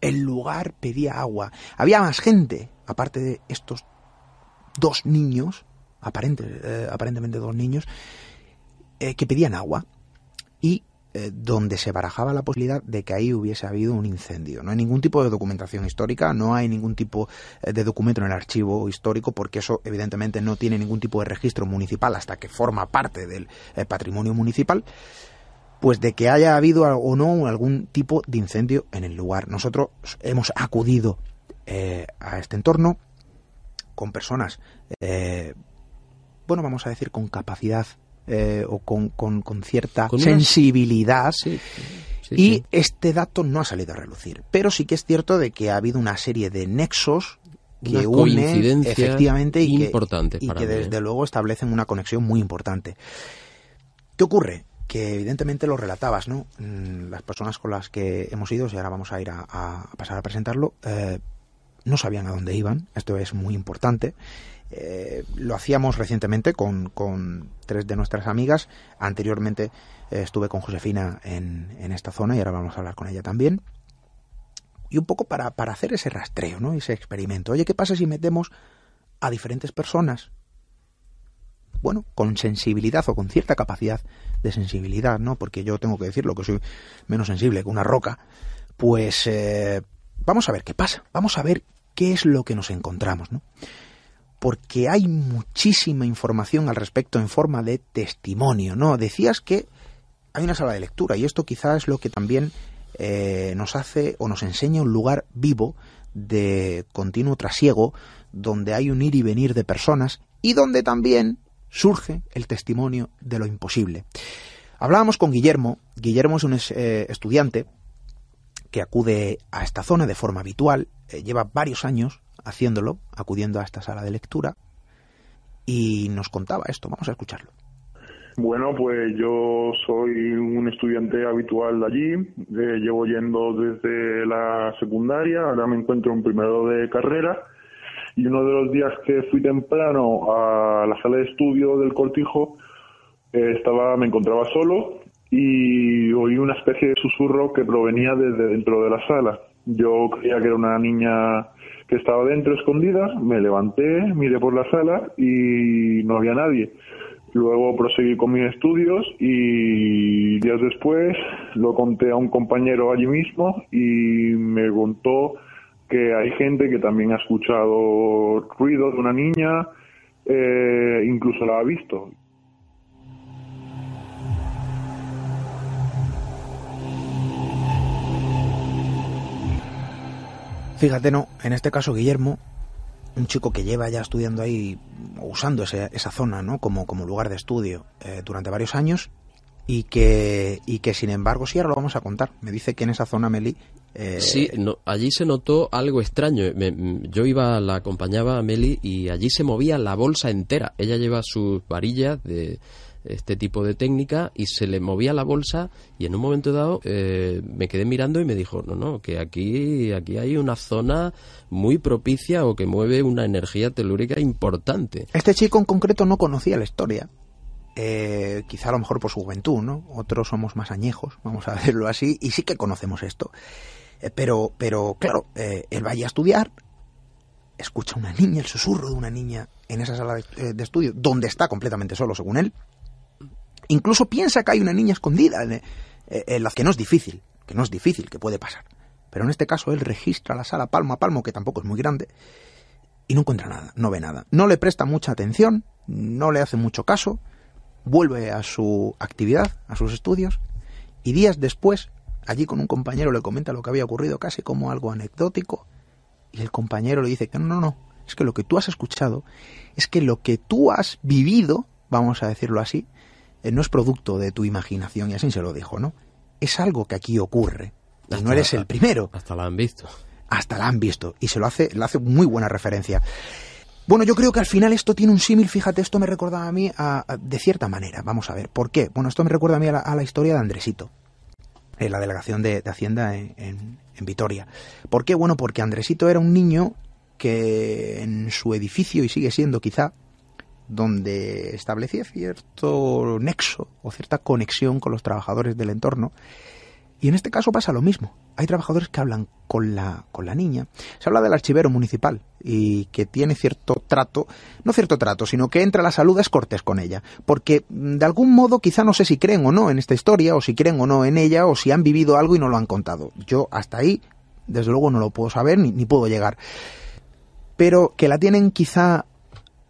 el lugar pedía agua. Había más gente, aparte de estos dos niños, aparentemente dos niños, que pedían agua. Eh, donde se barajaba la posibilidad de que ahí hubiese habido un incendio. No hay ningún tipo de documentación histórica, no hay ningún tipo eh, de documento en el archivo histórico, porque eso evidentemente no tiene ningún tipo de registro municipal hasta que forma parte del eh, patrimonio municipal pues de que haya habido o no algún tipo de incendio en el lugar. Nosotros hemos acudido a este entorno con personas, bueno, vamos a decir, con capacidad eh, o con, con, cierta sensibilidad. y este dato no ha salido a relucir. Pero sí que es cierto de que ha habido una serie de nexos que unen efectivamente y que, y que desde luego establecen una conexión muy importante. ¿Qué ocurre? Que evidentemente lo relatabas, ¿no? Mm, las personas con las que hemos ido, y ahora vamos a ir a, pasar a presentarlo, eh, no sabían a dónde iban, esto es muy importante, eh, lo hacíamos recientemente con, tres de nuestras amigas. Anteriormente eh, estuve con Josefina en, en, esta zona y ahora vamos a hablar con ella también. Y un poco para, para hacer ese rastreo, ¿no? ese experimento. Oye, ¿qué pasa si metemos a diferentes personas? Bueno, con sensibilidad o con cierta capacidad de sensibilidad, ¿no? Porque yo tengo que decirlo, que soy menos sensible que una roca. Pues eh, vamos a ver qué pasa. Vamos a ver qué es lo que nos encontramos, ¿no? Porque hay muchísima información al respecto en forma de testimonio, ¿no? Decías que hay una sala de lectura y esto quizás es lo que también eh, nos hace o nos enseña un lugar vivo de continuo trasiego donde hay un ir y venir de personas y donde también surge el testimonio de lo imposible. Hablábamos con Guillermo, Guillermo es un eh, estudiante que acude a esta zona de forma habitual, eh, lleva varios años haciéndolo, acudiendo a esta sala de lectura, y nos contaba esto. Vamos a escucharlo.
Bueno, pues yo soy un estudiante habitual de allí, eh, llevo yendo desde la secundaria, ahora me encuentro en primero de carrera y uno de los días que fui temprano a la sala de estudio del cortijo, eh, estaba, me encontraba solo y oí una especie de susurro que provenía desde dentro de la sala. Yo creía que era una niña que estaba dentro escondida, me levanté, miré por la sala y no había nadie. Luego proseguí con mis estudios y días después lo conté a un compañero allí mismo y me contó que hay gente que también ha escuchado ruido de una niña, eh, incluso la ha visto.
Fíjate, no, en este caso Guillermo, un chico que lleva ya estudiando ahí, usando esa zona ¿no? como, como lugar de estudio eh, durante varios años, y que, y que sin embargo, sí, ahora lo vamos a contar. Me dice que en esa zona, Meli.
Eh, sí, allí se notó algo extraño. yo iba, la acompañaba a Meli y allí se movía la bolsa entera. Ella lleva sus varillas de, este tipo de técnica y se le movía la bolsa y en un momento dado eh, me quedé mirando y me dijo, no, no, que aquí, aquí hay una zona muy propicia o que mueve una energía telúrica importante.
Este chico en concreto no conocía la historia. Eh, quizá a lo mejor por su juventud, ¿no? Otros somos más añejos, vamos a [LAUGHS] decirlo así, y sí que conocemos esto. Eh, pero, pero claro, él vaya a estudiar, escucha una niña, el susurro de una niña en esa sala de, estudio, donde está completamente solo, según él, Incluso piensa que hay una niña escondida en, en la que no es difícil, que no es difícil, que puede pasar. Pero en este caso él registra la sala palmo a palmo, que tampoco es muy grande, y no encuentra nada, no ve nada. No le presta mucha atención, no le hace mucho caso, vuelve a su actividad, a sus estudios, y días después allí con un compañero le comenta lo que había ocurrido casi como algo anecdótico y el compañero le dice que no, no, no, es que lo que tú has escuchado es que lo que tú has vivido, vamos a decirlo así, eh, no es producto de tu imaginación y así se lo dijo, ¿no? Es algo que aquí ocurre y no eres el primero.
Hasta la han visto.
Hasta la han visto y se lo hace, le hace muy buena referencia. Bueno, yo creo que al final esto tiene un símil, fíjate, esto me recordaba a mí de cierta manera. Vamos a ver, ¿por qué? Bueno, esto me recuerda a mí a la, historia de Andresito, en la delegación de, Hacienda en, en, Vitoria. ¿Por qué? Bueno, porque Andresito era un niño que en su edificio, y sigue siendo quizá, donde establecía cierto nexo o cierta conexión con los trabajadores del entorno, y en este caso pasa lo mismo. Hay trabajadores que hablan con la, con la niña. Se habla del archivero municipal y que tiene cierto trato, no cierto trato, sino que entra a la salud es cortés con ella. Porque mm, de algún modo quizá no sé si creen o no en esta historia, o si creen o no en ella, o si han vivido algo y no lo han contado. Yo hasta ahí, desde luego, no lo puedo saber ni, ni puedo llegar. Pero que la tienen quizá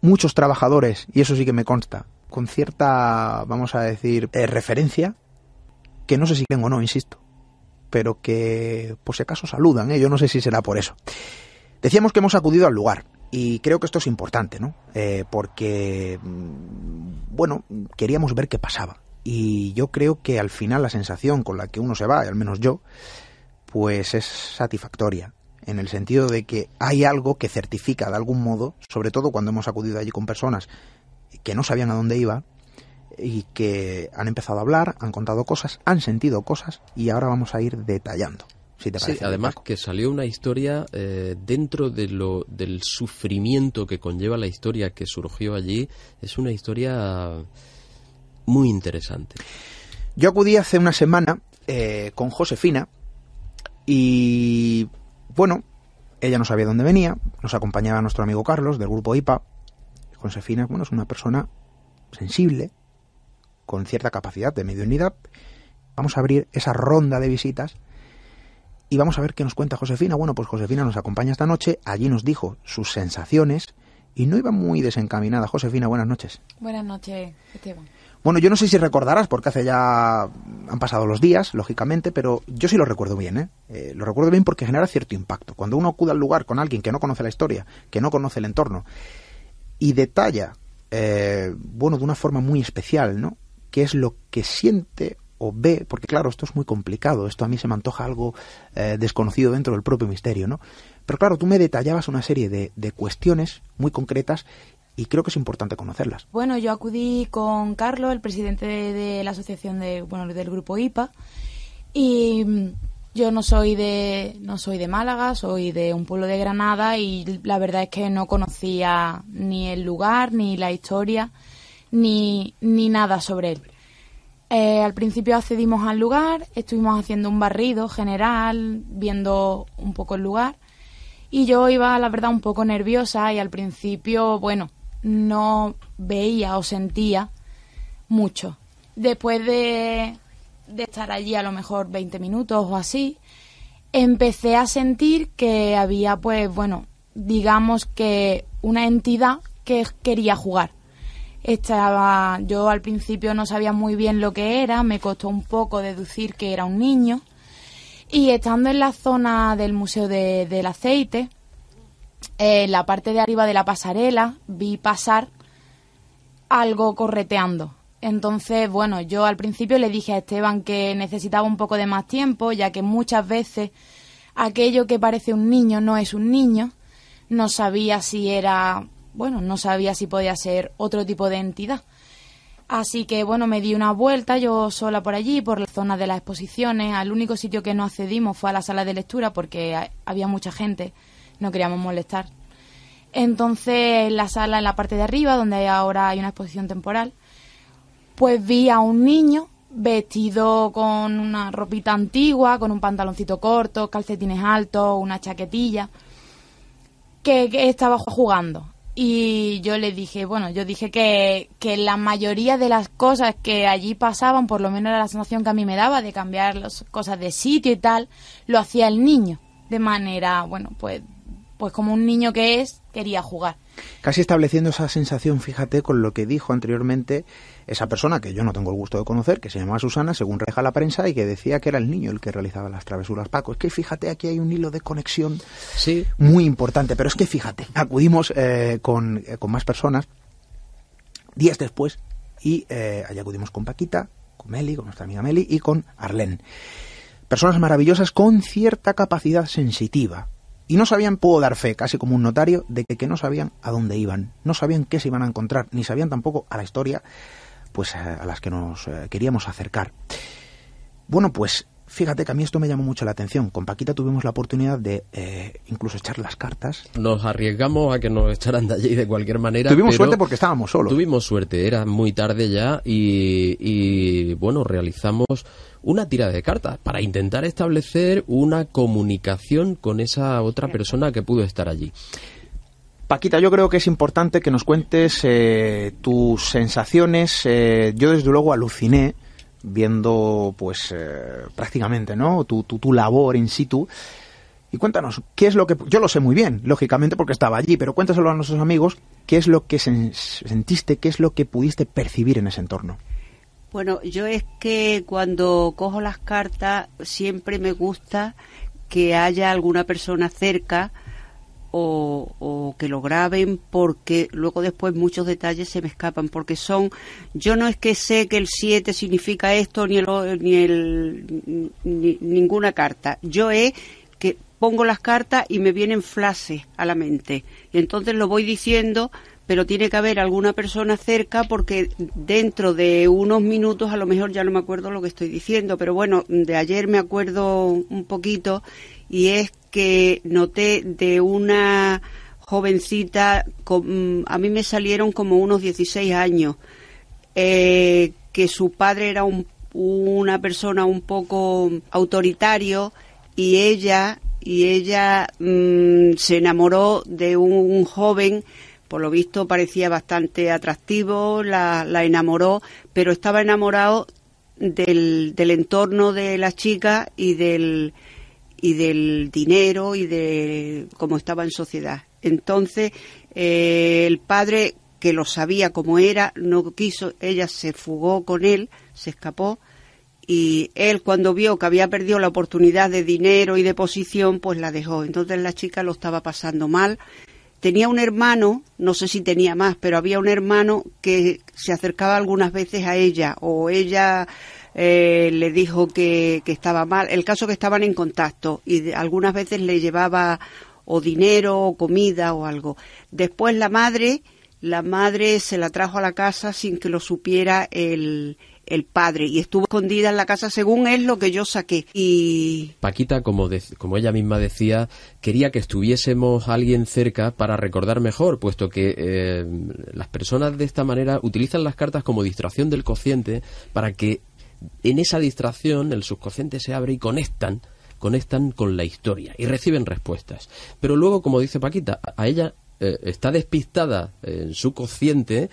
muchos trabajadores, y eso sí que me consta, con cierta, vamos a decir, eh, referencia, que no sé si creen o no, insisto pero que por si acaso saludan, ¿eh? yo no sé si será por eso. Decíamos que hemos acudido al lugar y creo que esto es importante, ¿no? Eh, porque, mm, bueno, queríamos ver qué pasaba. Y yo creo que al final la sensación con la que uno se va, al menos yo, pues es satisfactoria en el sentido de que hay algo que certifica de algún modo, sobre todo cuando hemos acudido allí con personas que no sabían a dónde iba, y que han empezado a hablar, han contado cosas, han sentido cosas y ahora vamos a ir detallando. Si te parece,
sí, además que salió una historia eh, dentro de lo, del sufrimiento que conlleva la historia que surgió allí, es una historia muy interesante.
Yo acudí hace una semana eh, con Josefina y bueno, ella no sabía dónde venía, nos acompañaba nuestro amigo Carlos del grupo IPA. Josefina, bueno, es una persona sensible, con cierta capacidad de mediunidad, vamos a abrir esa ronda de visitas y vamos a ver qué nos cuenta Josefina. Bueno, pues Josefina nos acompaña esta noche, allí nos dijo sus sensaciones y no iba muy desencaminada. Josefina, buenas noches.
Buenas noches, Esteban.
Bueno, yo no sé si recordarás, porque hace ya han pasado los días, lógicamente, pero yo sí lo recuerdo bien, ¿eh? ¿eh? lo recuerdo bien porque genera cierto impacto. Cuando uno acude al lugar con alguien que no conoce la historia, que no conoce el entorno, y detalla, eh, bueno, de una forma muy especial, ¿no? qué es lo que siente o ve, porque claro, esto es muy complicado, esto a mí se me antoja algo eh, desconocido dentro del propio misterio, ¿no? Pero claro, tú me detallabas una serie de, de cuestiones muy concretas y creo que es importante conocerlas.
Bueno, yo acudí con Carlos, el presidente de, la asociación de, bueno, del grupo IPA, y mm, yo no soy de no soy de Málaga, soy de un pueblo de Granada y la verdad es que no conocía ni el lugar ni la historia ni, ni nada sobre él. Eh, al principio accedimos al lugar, estuvimos haciendo un barrido general, viendo un poco el lugar, y yo iba, la verdad, un poco nerviosa y al principio, bueno, no veía o sentía mucho. Después de, de estar allí a lo mejor 20 minutos o así, empecé a sentir que había, pues, bueno, digamos que una entidad que quería jugar. Estaba, yo al principio no sabía muy bien lo que era, me costó un poco deducir que era un niño. Y estando en la zona del Museo del Aceite, en la parte de arriba de la pasarela, vi pasar algo correteando. Entonces, bueno, yo al principio le dije a Esteban que necesitaba un poco de más tiempo, ya que muchas veces aquello que parece un niño no es un niño. No sabía si era bueno, no sabía si podía ser otro tipo de entidad. Así que bueno, me di una vuelta yo sola por allí, por la zona de las exposiciones. Al único sitio que no accedimos fue a la sala de lectura porque había mucha gente, no queríamos molestar. Entonces, en la sala, en la parte de arriba, donde ahora hay una exposición temporal, pues vi a un niño vestido con una ropita antigua, con un pantaloncito corto, calcetines altos, una chaquetilla, que estaba jugando. Y yo le dije, bueno, yo dije que, que la mayoría de las cosas que allí pasaban, por lo menos era la sensación que a mí me daba de cambiar las cosas de sitio y tal, lo hacía el niño. De manera, bueno, pues, pues como un niño que es, quería jugar.
Casi estableciendo esa sensación, fíjate, con lo que dijo anteriormente esa persona que yo no tengo el gusto de conocer, que se llamaba Susana, según reja la prensa, y que decía que era el niño el que realizaba las travesuras Paco. Es que fíjate, aquí hay un hilo de conexión
sí.
muy importante, pero es que fíjate, acudimos eh, con, eh, con, más personas días después y eh, allá acudimos con Paquita, con Meli, con nuestra amiga Meli y con Arlene. Personas maravillosas con cierta capacidad sensitiva, y no sabían, puedo dar fe, casi como un notario, de que, no sabían a dónde iban, no sabían qué se iban a encontrar, ni sabían tampoco a la historia pues eh, a las que nos eh, queríamos acercar. Bueno, pues fíjate que a mí esto me llamó mucho la atención. Con Paquita tuvimos la oportunidad de eh, incluso echar las cartas.
Nos arriesgamos a que nos echaran de allí de cualquier manera.
Tuvimos suerte porque estábamos solos.
Tuvimos suerte, era muy tarde ya y, y bueno, realizamos una tira de cartas para intentar establecer una comunicación con esa otra persona que pudo estar allí.
Paquita, yo creo que es importante que nos cuentes eh, tus sensaciones. Eh, yo desde luego aluciné viendo, pues, eh, prácticamente, ¿no? Tu, tu, tu, labor in situ. Y cuéntanos, ¿qué es lo que... Yo lo sé muy bien, lógicamente, porque estaba allí, pero cuéntaselo a nuestros amigos, ¿qué es lo que sentiste, qué es lo que pudiste percibir en ese entorno?
Bueno, yo es que cuando cojo las cartas siempre me gusta que haya alguna persona cerca o, o, que lo graben porque luego después muchos detalles se me escapan porque son yo no es que sé que el 7 significa esto ni el ni el ni, ninguna carta. Yo es que pongo las cartas y me vienen flashes a la mente. Y entonces lo voy diciendo pero tiene que haber alguna persona cerca porque dentro de unos minutos a lo mejor ya no me acuerdo lo que estoy diciendo, pero bueno, de ayer me acuerdo un poquito y es que noté de una jovencita, a mí me salieron como unos 16 años, eh, que su padre era un, una persona un poco autoritario y ella y ella mmm, se enamoró de un, un, joven por lo visto parecía bastante atractivo la, la enamoró pero estaba enamorado del, del entorno de la chica y del y del dinero y de cómo estaba en sociedad. Entonces, eh, el padre, que lo sabía cómo era, no quiso, ella se fugó con él, se escapó, y él cuando vio que había perdido la oportunidad de dinero y de posición, pues la dejó. Entonces la chica lo estaba pasando mal. Tenía un hermano, no sé si tenía más, pero había un hermano que se acercaba algunas veces a ella o ella eh, le dijo que, que, estaba mal. El caso que estaban en contacto y algunas veces le llevaba o dinero o comida o algo. Después la madre, la madre se la trajo a la casa sin que lo supiera el, el padre y estuvo escondida en la casa según es lo que yo saqué y
Paquita como de, como ella misma decía quería que estuviésemos alguien cerca para recordar mejor puesto que eh, las personas de esta manera utilizan las cartas como distracción del cociente para que en esa distracción el subconsciente se abre y conectan conectan con la historia y reciben respuestas. Pero luego, como dice Paquita, a ella eh, está despistada en su consciente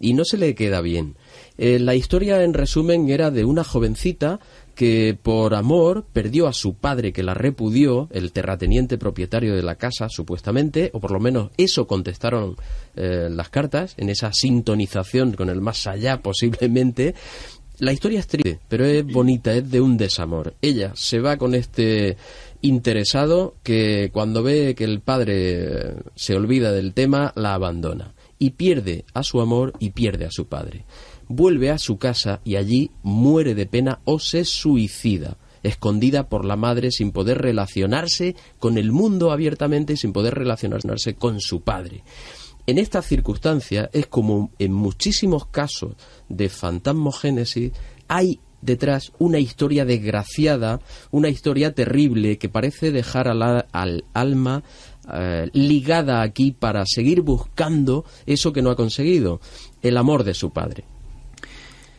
y no se le queda bien. Eh, la historia, en resumen, era de una jovencita que por amor perdió a su padre que la repudió, el terrateniente propietario de la casa, supuestamente, o por lo menos eso contestaron eh, las cartas, en esa sintonización con el más allá [LAUGHS] posiblemente, la historia es triste, pero es bonita, es de un desamor. Ella se va con este interesado que cuando ve que el padre se olvida del tema, la abandona. Y pierde a su amor y pierde a su padre. Vuelve a su casa y allí muere de pena o se suicida escondida por la madre sin poder relacionarse con el mundo abiertamente y sin poder relacionarse con su padre. En esta circunstancia es como en muchísimos casos de fantasmogénesis hay detrás una historia desgraciada, una historia terrible que parece dejar al, al alma eh, ligada aquí para seguir buscando eso que no ha conseguido, el amor de su padre.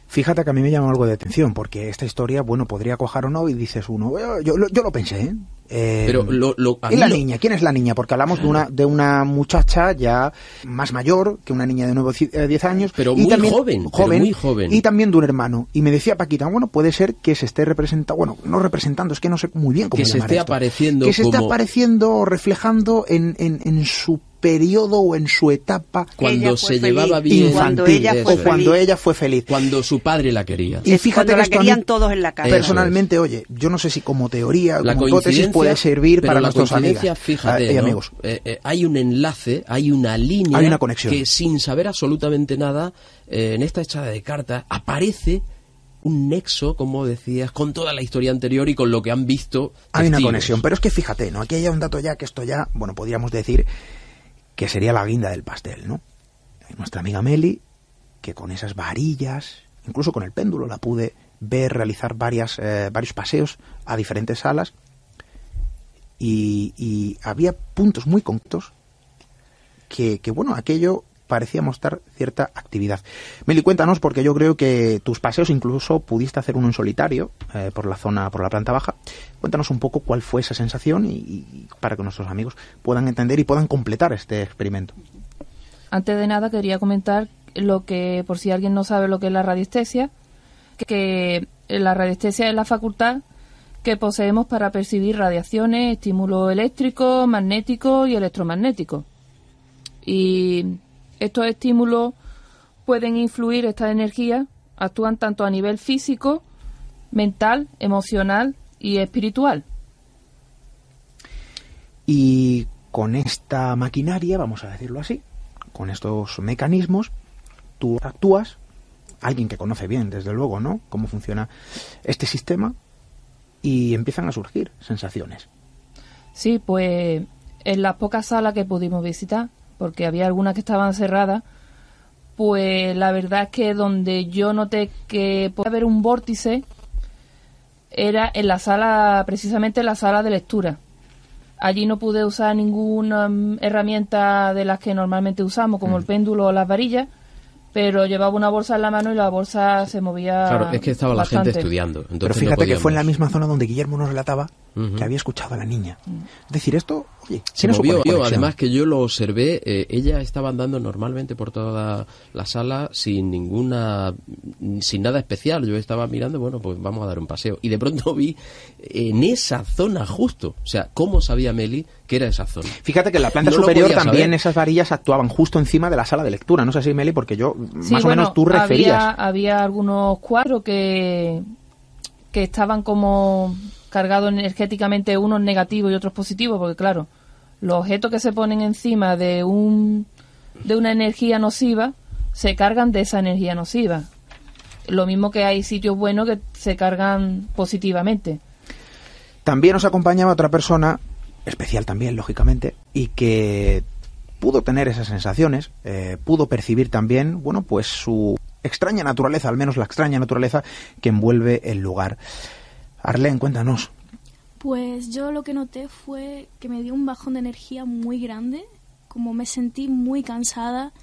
Fíjate que a mí me llama algo de atención, porque esta historia, bueno, podría cojar o no, y dices uno, yo, yo, yo lo pensé, ¿eh? Eh,
Pero lo, lo,
¿Y la lo... niña? ¿Quién es la niña? Porque hablamos de una, de una muchacha ya más mayor que una niña de 9 o 10 años.
Pero
y
muy
también,
joven,
joven,
pero muy joven.
Y también de un hermano. Y me decía Paquita, bueno, puede ser que se esté representando, bueno, no representando, es que no sé muy bien cómo
Que se esté
esto.
apareciendo
Que se
como...
esté apareciendo o reflejando en, en, en su periodo o en su etapa
cuando se llevaba bien
infantil, cuando ella fue o cuando ella fue feliz.
Cuando su padre la quería.
Y fíjate que la querían todos en la casa.
Personalmente, oye, yo no sé si como teoría, la como hipótesis puede servir para nuestros amigos.
Fíjate, amigos. Eh, eh, hay un enlace, hay una línea
hay una conexión.
que sin saber absolutamente nada, eh, en esta echada de cartas aparece un nexo, como decías, con toda la historia anterior y con lo que han visto.
Hay una conexión, pero es que fíjate, ¿no? Aquí hay un dato ya que esto ya, bueno, podríamos decir que sería la guinda del pastel, ¿no? Nuestra amiga Meli, que con esas varillas, incluso con el péndulo, la pude ver realizar varias, eh, varios paseos a diferentes salas y, y había puntos muy concretos que, que, bueno, aquello parecía mostrar cierta actividad. Meli, cuéntanos, porque yo creo que tus paseos incluso pudiste hacer uno en solitario eh, por la zona, por la planta baja. Cuéntanos un poco cuál fue esa sensación y, para que nuestros amigos puedan entender y puedan completar este experimento.
Antes de nada quería comentar lo que, por si alguien no sabe lo que es la radiestesia, que la radiestesia es la facultad que poseemos para percibir radiaciones, estímulos eléctricos, magnéticos y electromagnéticos. Y estos estímulos pueden influir, estas energías actúan tanto a nivel físico, mental, emocional y espiritual.
Y con esta maquinaria, vamos a decirlo así, con estos mecanismos, tú actúas, alguien que conoce bien, desde luego, ¿no? Cómo funciona este sistema y empiezan a surgir sensaciones.
Sí, pues en las pocas salas que pudimos visitar, porque había algunas que estaban cerradas, pues la verdad es que donde yo noté que podía haber un vórtice era en la sala, precisamente en la sala de lectura. Allí no pude usar ninguna mm, herramienta de las que normalmente usamos, como el mm. péndulo o las varillas, pero llevaba una bolsa en la mano y la bolsa se movía.
Claro, es que estaba la gente estudiando.
pero fíjate que fue en la misma zona donde Guillermo nos relataba que había escuchado a la niña. Es decir, esto, oye,
se movió. además que yo lo observé, eh, ella estaba andando normalmente por toda la sala sin ninguna, sin nada especial. Yo estaba mirando, bueno, pues vamos a dar un paseo. Y de pronto vi en esa zona justo, o sea, ¿cómo sabía Meli que era esa zona?
Fíjate que en la planta superior también esas varillas actuaban justo encima de la sala de lectura. No sé si Meli, porque yo más o menos tú referías.
Había, había algunos cuadros que que estaban como cargados energéticamente unos negativos y otros positivos, porque claro, los objetos que se ponen encima de un de una energía nociva se cargan de esa energía nociva. Lo mismo que hay sitios buenos que se cargan positivamente.
También nos acompañaba otra persona, especial también, lógicamente, y que pudo tener esas sensaciones, eh, pudo percibir también, bueno, pues su extraña naturaleza, al menos la extraña naturaleza que envuelve el lugar. Arlene, cuéntanos.
Pues yo lo que noté fue que me dio un bajón de energía muy grande, como me sentí muy cansada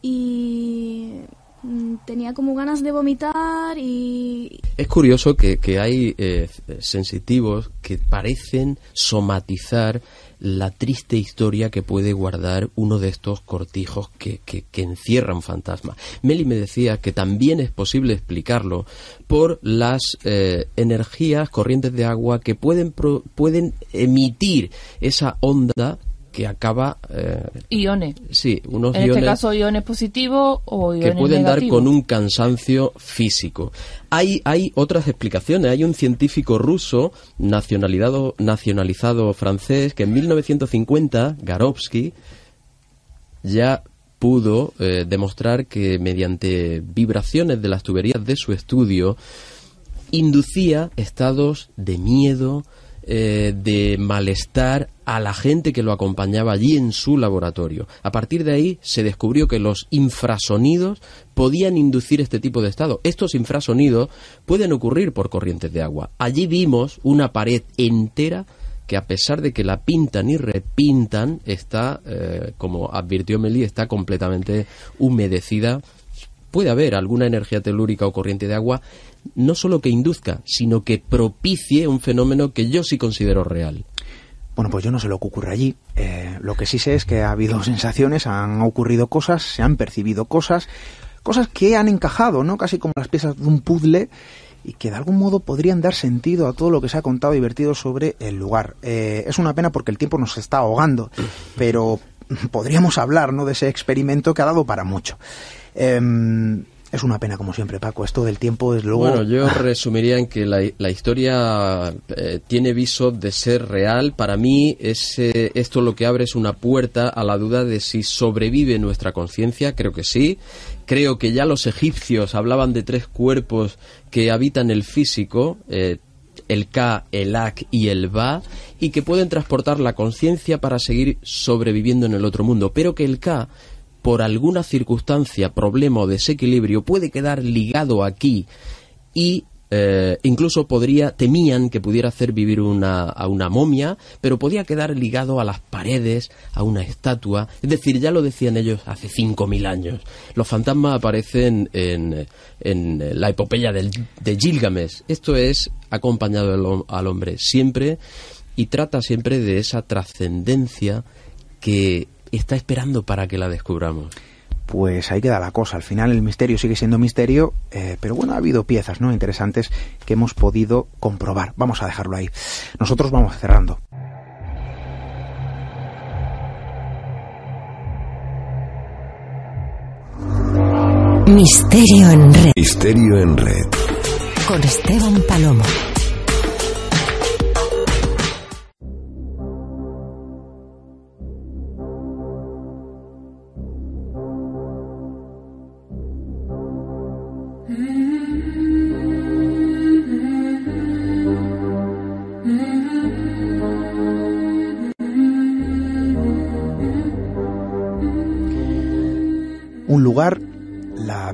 y mm, tenía como ganas de vomitar y...
Es curioso que, hay eh, sensitivos que parecen somatizar la triste historia que puede guardar uno de estos cortijos que, que, encierra un fantasma. Meli me decía que también es posible explicarlo por las eh, energías, corrientes de agua que pueden, pueden emitir esa onda que acaba...
Eh, iones.
Sí, unos
en este caso iones positivos o iones
Que pueden dar con un cansancio físico. Hay, hay otras explicaciones. Hay un científico ruso nacionalizado, nacionalizado francés que en 1950, Garovsky, ya pudo eh, demostrar que mediante vibraciones de las tuberías de su estudio inducía estados de miedo, eh, de malestar a la gente que lo acompañaba allí en su laboratorio. A partir de ahí se descubrió que los infrasonidos podían inducir este tipo de estado. Estos infrasonidos pueden ocurrir por corrientes de agua. Allí vimos una pared entera que a pesar de que la pintan y repintan, está, eh, como advirtió Meli, está completamente humedecida. Puede haber alguna energía telúrica o corriente de agua no solo que induzca, sino que propicie un fenómeno que yo sí considero real.
Bueno, pues yo no sé lo que ocurre allí. Eh, lo que sí sé es que ha habido [LAUGHS] sensaciones, han ocurrido cosas, se han percibido cosas, cosas que han encajado, ¿no? Casi como las piezas de un puzzle y que de algún modo podrían dar sentido a todo lo que se ha contado y vertido sobre el lugar. Eh, es una pena porque el tiempo nos está ahogando, [LAUGHS] pero podríamos hablar ¿no? de ese experimento que ha dado para mucho. Em, es una pena, como siempre, Paco. Esto del tiempo es luego.
Bueno, yo [LAUGHS] resumiría en que la, historia eh, tiene viso de ser real. Para mí, esto lo que abre es una puerta a la duda de si sobrevive nuestra conciencia. Creo que sí. Creo que ya los egipcios hablaban de tres cuerpos que habitan el físico. Eh, el Ka, el Ak y el Ba, y que pueden transportar la conciencia para seguir sobreviviendo en el otro mundo, pero que el Ka por alguna circunstancia, problema o desequilibrio puede quedar ligado aquí y eh, incluso podría, temían que pudiera hacer vivir una, a una momia, pero podía quedar ligado a las paredes, a una estatua. Es decir, ya lo decían ellos hace 5.000 años. Los fantasmas aparecen en, en la epopeya del, de Gilgamesh. Esto es acompañado al hombre siempre y trata siempre de esa trascendencia que está esperando para que la descubramos.
Pues ahí queda la cosa. Al final el misterio sigue siendo misterio, eh, pero bueno, ha habido piezas ¿no? interesantes que hemos podido comprobar. Vamos a dejarlo ahí. Nosotros vamos cerrando.
Misterio en red.
Misterio en red.
Con Esteban Palomo.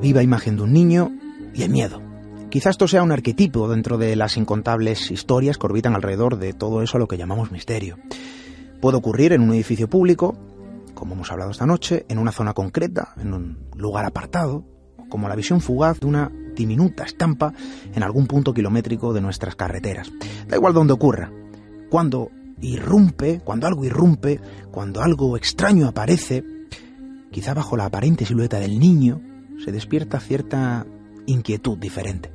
Viva imagen de un niño y el miedo. Quizás esto sea un arquetipo dentro de las incontables historias que orbitan alrededor de todo eso a lo que llamamos misterio. Puede ocurrir en un edificio público, como hemos hablado esta noche, en una zona concreta, en un lugar apartado, como la visión fugaz de una diminuta estampa en algún punto kilométrico de nuestras carreteras. Da igual dónde ocurra. Cuando irrumpe, cuando algo irrumpe, cuando algo extraño aparece, quizá bajo la aparente silueta del niño, se despierta cierta inquietud diferente.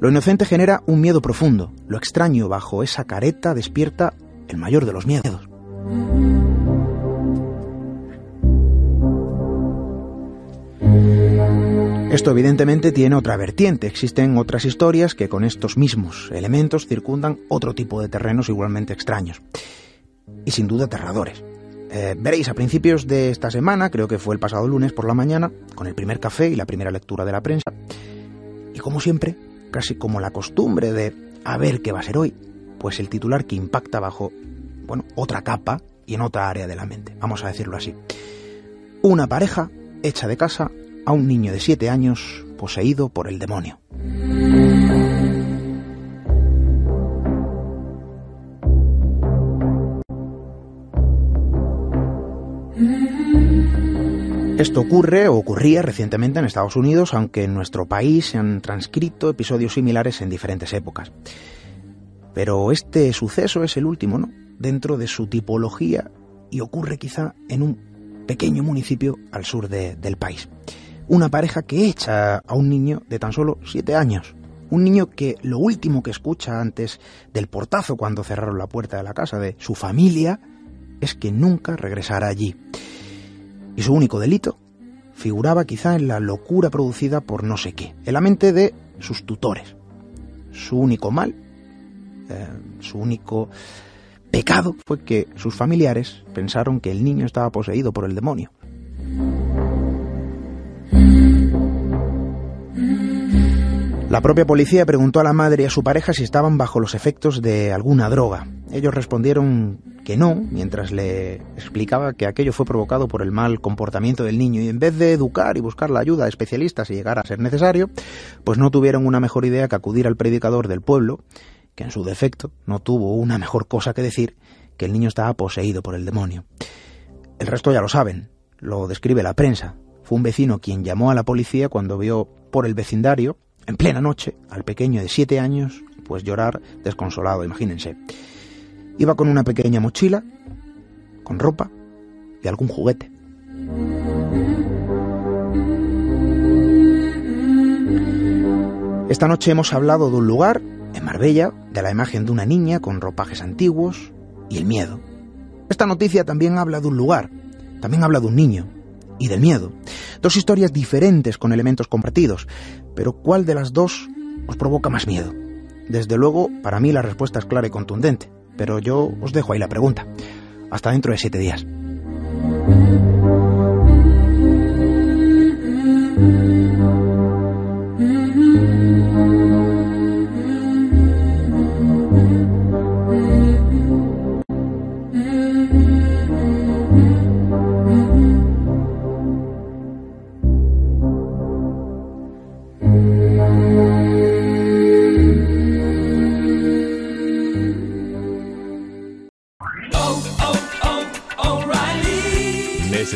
Lo inocente genera un miedo profundo, lo extraño bajo esa careta despierta el mayor de los miedos. Esto evidentemente tiene otra vertiente. Existen otras historias que con estos mismos elementos circundan otro tipo de terrenos igualmente extraños. Y sin duda aterradores. Eh, veréis, a principios de esta semana, creo que fue el pasado lunes por la mañana, con el primer café y la primera lectura de la prensa, y como siempre, casi como la costumbre de a ver qué va a ser hoy, pues el titular que impacta bajo, bueno, otra capa y en otra área de la mente, vamos a decirlo así. Una pareja echa de casa a un niño de 7 años poseído por el demonio. Esto ocurre o ocurría recientemente en Estados Unidos, aunque en nuestro país se han transcrito episodios similares en diferentes épocas. Pero este suceso es el último, ¿no? Dentro de su tipología y ocurre quizá en un pequeño municipio al sur del país. Una pareja que echa a un niño de tan solo siete años. Un niño que lo último que escucha antes del portazo cuando cerraron la puerta de la casa de su familia es que nunca regresará allí y su único delito figuraba quizá en la locura producida por no sé qué, en la mente de sus tutores. Su único mal, eh, su único pecado fue que sus familiares pensaron que el niño estaba poseído por el demonio. La propia policía preguntó a la madre y a su pareja si estaban bajo los efectos de alguna droga. Ellos respondieron que no, mientras le explicaba que aquello fue provocado por el mal comportamiento del niño y en vez de educar y buscar la ayuda de especialistas si llegara a ser necesario, pues no tuvieron una mejor idea que acudir al predicador del pueblo, que en su defecto no tuvo una mejor cosa que decir que el niño estaba poseído por el demonio. El resto ya lo saben, lo describe la prensa. Fue un vecino quien llamó a la policía cuando vio por el vecindario en plena noche, al pequeño de siete años, pues llorar desconsolado, imagínense. Iba con una pequeña mochila, con ropa y algún juguete. Esta noche hemos hablado de un lugar, en Marbella, de la imagen de una niña con ropajes antiguos y el miedo. Esta noticia también habla de un lugar, también habla de un niño y del miedo. Dos historias diferentes con elementos compartidos, pero ¿cuál de las dos os provoca más miedo? Desde luego, para mí la respuesta es clara y contundente, pero yo os dejo ahí la pregunta. Hasta dentro de siete días.